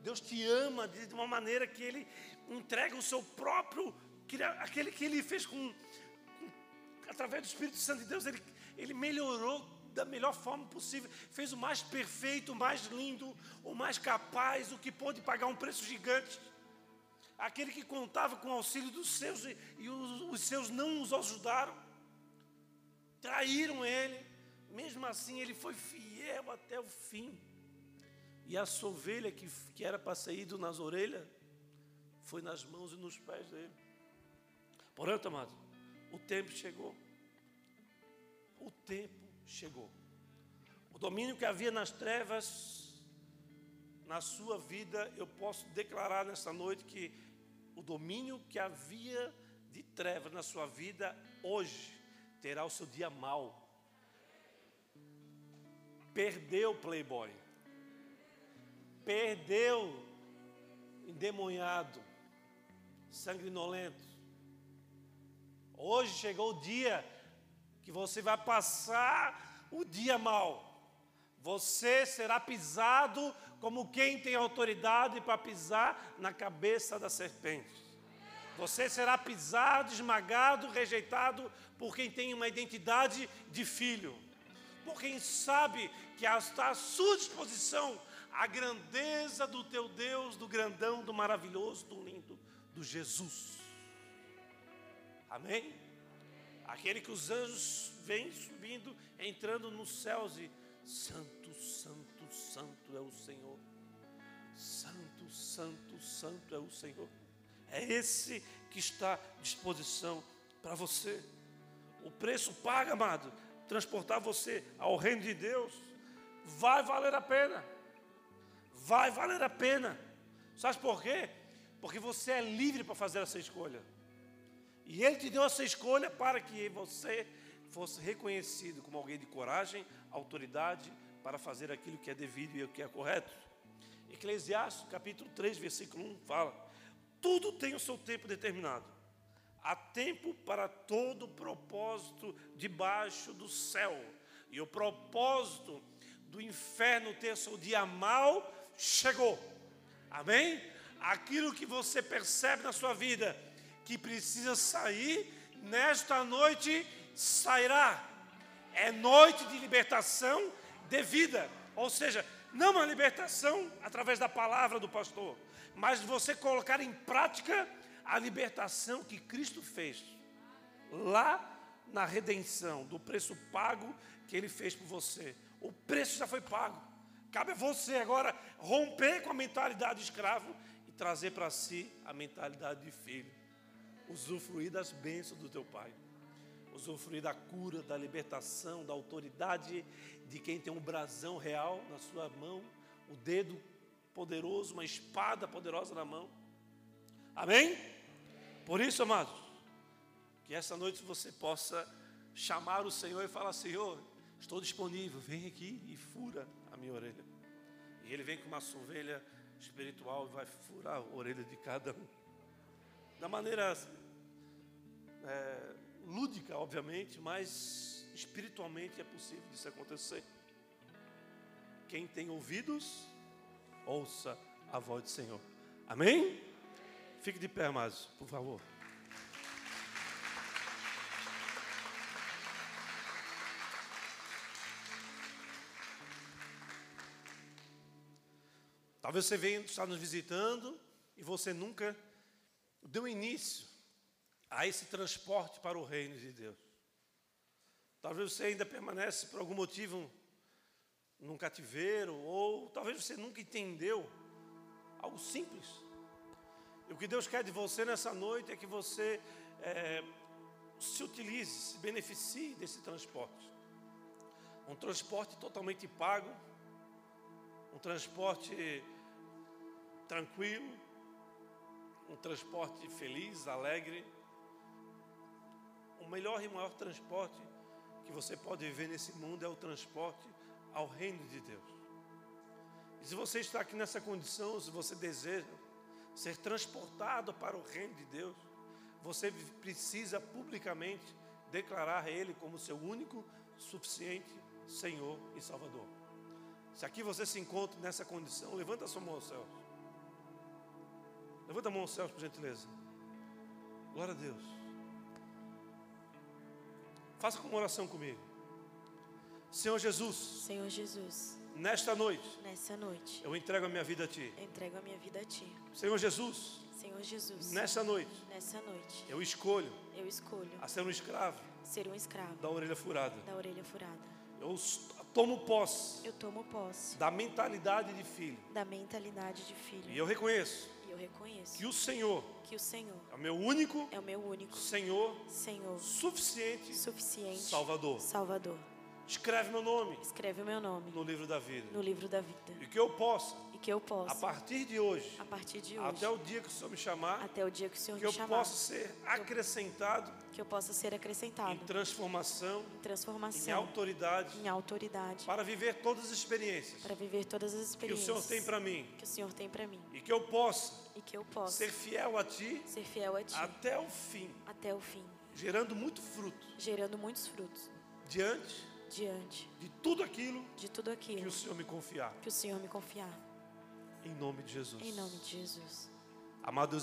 [SPEAKER 1] Deus te ama de uma maneira que Ele entrega o seu próprio, aquele que Ele fez com, com através do Espírito Santo de Deus, Ele, ele melhorou da melhor forma possível, fez o mais perfeito, o mais lindo, o mais capaz, o que pôde pagar um preço gigante. Aquele que contava com o auxílio dos seus e, e os, os seus não os ajudaram, traíram ele, mesmo assim ele foi fiel até o fim. E a sua ovelha que, que era para ido nas orelhas, foi nas mãos e nos pés dele. Portanto, amado, o tempo chegou. O tempo chegou. O domínio que havia nas trevas, na sua vida, eu posso declarar nessa noite que o domínio que havia de trevas na sua vida, hoje, terá o seu dia mau. Perdeu Playboy. Perdeu endemoniado, sanguinolento. Hoje chegou o dia que você vai passar o dia mal. Você será pisado como quem tem autoridade para pisar na cabeça da serpente. Você será pisado, esmagado, rejeitado por quem tem uma identidade de filho. Por quem sabe que está à sua disposição a grandeza do teu Deus, do grandão, do maravilhoso, do lindo, do Jesus. Amém? Aquele que os anjos vêm subindo, entrando nos céus e Santo, Santo, Santo é o Senhor. Santo, Santo, Santo é o Senhor. É esse que está à disposição para você. O preço paga, amado, transportar você ao reino de Deus, vai valer a pena. Vai valer a pena. Sabe por quê? Porque você é livre para fazer essa escolha. E Ele te deu essa escolha para que você fosse reconhecido como alguém de coragem, autoridade, para fazer aquilo que é devido e o que é correto. Eclesiastes capítulo 3, versículo 1 fala: Tudo tem o seu tempo determinado. Há tempo para todo propósito debaixo do céu. E o propósito do inferno ter seu dia mal chegou. Amém? Aquilo que você percebe na sua vida que precisa sair, nesta noite sairá. É noite de libertação devida. Ou seja, não uma libertação através da palavra do pastor, mas você colocar em prática a libertação que Cristo fez lá na redenção, do preço pago que ele fez por você. O preço já foi pago. Cabe a você agora romper com a mentalidade de escravo e trazer para si a mentalidade de filho usufruir das bênçãos do teu Pai, usufruir da cura, da libertação, da autoridade de quem tem um brasão real na sua mão, o dedo poderoso, uma espada poderosa na mão. Amém? Por isso, amados, que essa noite você possa chamar o Senhor e falar: Senhor, estou disponível, vem aqui e fura a minha orelha. E ele vem com uma ovelha espiritual e vai furar a orelha de cada um da maneira é, lúdica, obviamente, mas espiritualmente é possível isso acontecer. Quem tem ouvidos, ouça a voz do Senhor. Amém? Fique de pé, mais, por favor. Talvez você venha estar nos visitando e você nunca deu início a esse transporte para o reino de Deus. Talvez você ainda permanece por algum motivo num cativeiro, ou talvez você nunca entendeu algo simples. E o que Deus quer de você nessa noite é que você é, se utilize, se beneficie desse transporte. Um transporte totalmente pago, um transporte tranquilo, um transporte feliz, alegre. O melhor e maior transporte que você pode viver nesse mundo é o transporte ao reino de Deus. E se você está aqui nessa condição, se você deseja ser transportado para o reino de Deus, você precisa publicamente declarar Ele como seu único, suficiente Senhor e Salvador. Se aqui você se encontra nessa condição, levanta a sua mão ao céu. Levanta a mão aos céus, por gentileza. Glória a Deus. Faça como oração comigo. Senhor Jesus,
[SPEAKER 2] Senhor Jesus,
[SPEAKER 1] nesta noite,
[SPEAKER 2] nessa noite,
[SPEAKER 1] eu entrego a minha vida a Ti.
[SPEAKER 2] eu entrego a minha vida a Ti.
[SPEAKER 1] Senhor Jesus,
[SPEAKER 2] Senhor Jesus,
[SPEAKER 1] nessa noite,
[SPEAKER 2] nessa noite,
[SPEAKER 1] eu escolho
[SPEAKER 2] eu escolho
[SPEAKER 1] a ser um escravo
[SPEAKER 2] ser um escravo
[SPEAKER 1] da orelha furada.
[SPEAKER 2] da orelha furada.
[SPEAKER 1] Eu tomo posse
[SPEAKER 2] Eu tomo posse
[SPEAKER 1] da mentalidade de filho.
[SPEAKER 2] da mentalidade de filho.
[SPEAKER 1] E eu reconheço
[SPEAKER 2] eu reconheço
[SPEAKER 1] que o Senhor
[SPEAKER 2] que o Senhor
[SPEAKER 1] é o meu único
[SPEAKER 2] é o meu único
[SPEAKER 1] Senhor
[SPEAKER 2] Senhor
[SPEAKER 1] suficiente
[SPEAKER 2] suficiente
[SPEAKER 1] Salvador.
[SPEAKER 2] Salvador.
[SPEAKER 1] Escreve meu nome
[SPEAKER 2] Escreve o meu nome
[SPEAKER 1] no livro da vida.
[SPEAKER 2] no livro da vida.
[SPEAKER 1] E que eu possa,
[SPEAKER 2] que eu
[SPEAKER 1] a
[SPEAKER 2] possa,
[SPEAKER 1] partir de hoje,
[SPEAKER 2] a partir de hoje,
[SPEAKER 1] até o dia que o Senhor me chamar,
[SPEAKER 2] até o dia que o Senhor
[SPEAKER 1] que
[SPEAKER 2] me
[SPEAKER 1] eu
[SPEAKER 2] chamar,
[SPEAKER 1] possa ser acrescentado
[SPEAKER 2] que eu possa ser
[SPEAKER 1] em
[SPEAKER 2] acrescentado
[SPEAKER 1] transformação,
[SPEAKER 2] em
[SPEAKER 1] em
[SPEAKER 2] transformação,
[SPEAKER 1] autoridade,
[SPEAKER 2] em autoridade,
[SPEAKER 1] para viver todas as experiências
[SPEAKER 2] para viver todas as
[SPEAKER 1] que o
[SPEAKER 2] experiências
[SPEAKER 1] Senhor tem para mim.
[SPEAKER 2] que o Senhor tem para mim.
[SPEAKER 1] E que eu possa
[SPEAKER 2] e que eu possa
[SPEAKER 1] ser fiel a Ti
[SPEAKER 2] ser fiel a Ti.
[SPEAKER 1] até o fim,
[SPEAKER 2] até o fim,
[SPEAKER 1] gerando muito fruto.
[SPEAKER 2] Gerando muitos frutos.
[SPEAKER 1] Diante
[SPEAKER 2] diante
[SPEAKER 1] de tudo aquilo
[SPEAKER 2] de tudo
[SPEAKER 1] que
[SPEAKER 2] aquilo
[SPEAKER 1] o Senhor me confiar.
[SPEAKER 2] que o Senhor me confiar.
[SPEAKER 1] Em nome de Jesus.
[SPEAKER 2] Em nome de Jesus.
[SPEAKER 1] Amado Deus e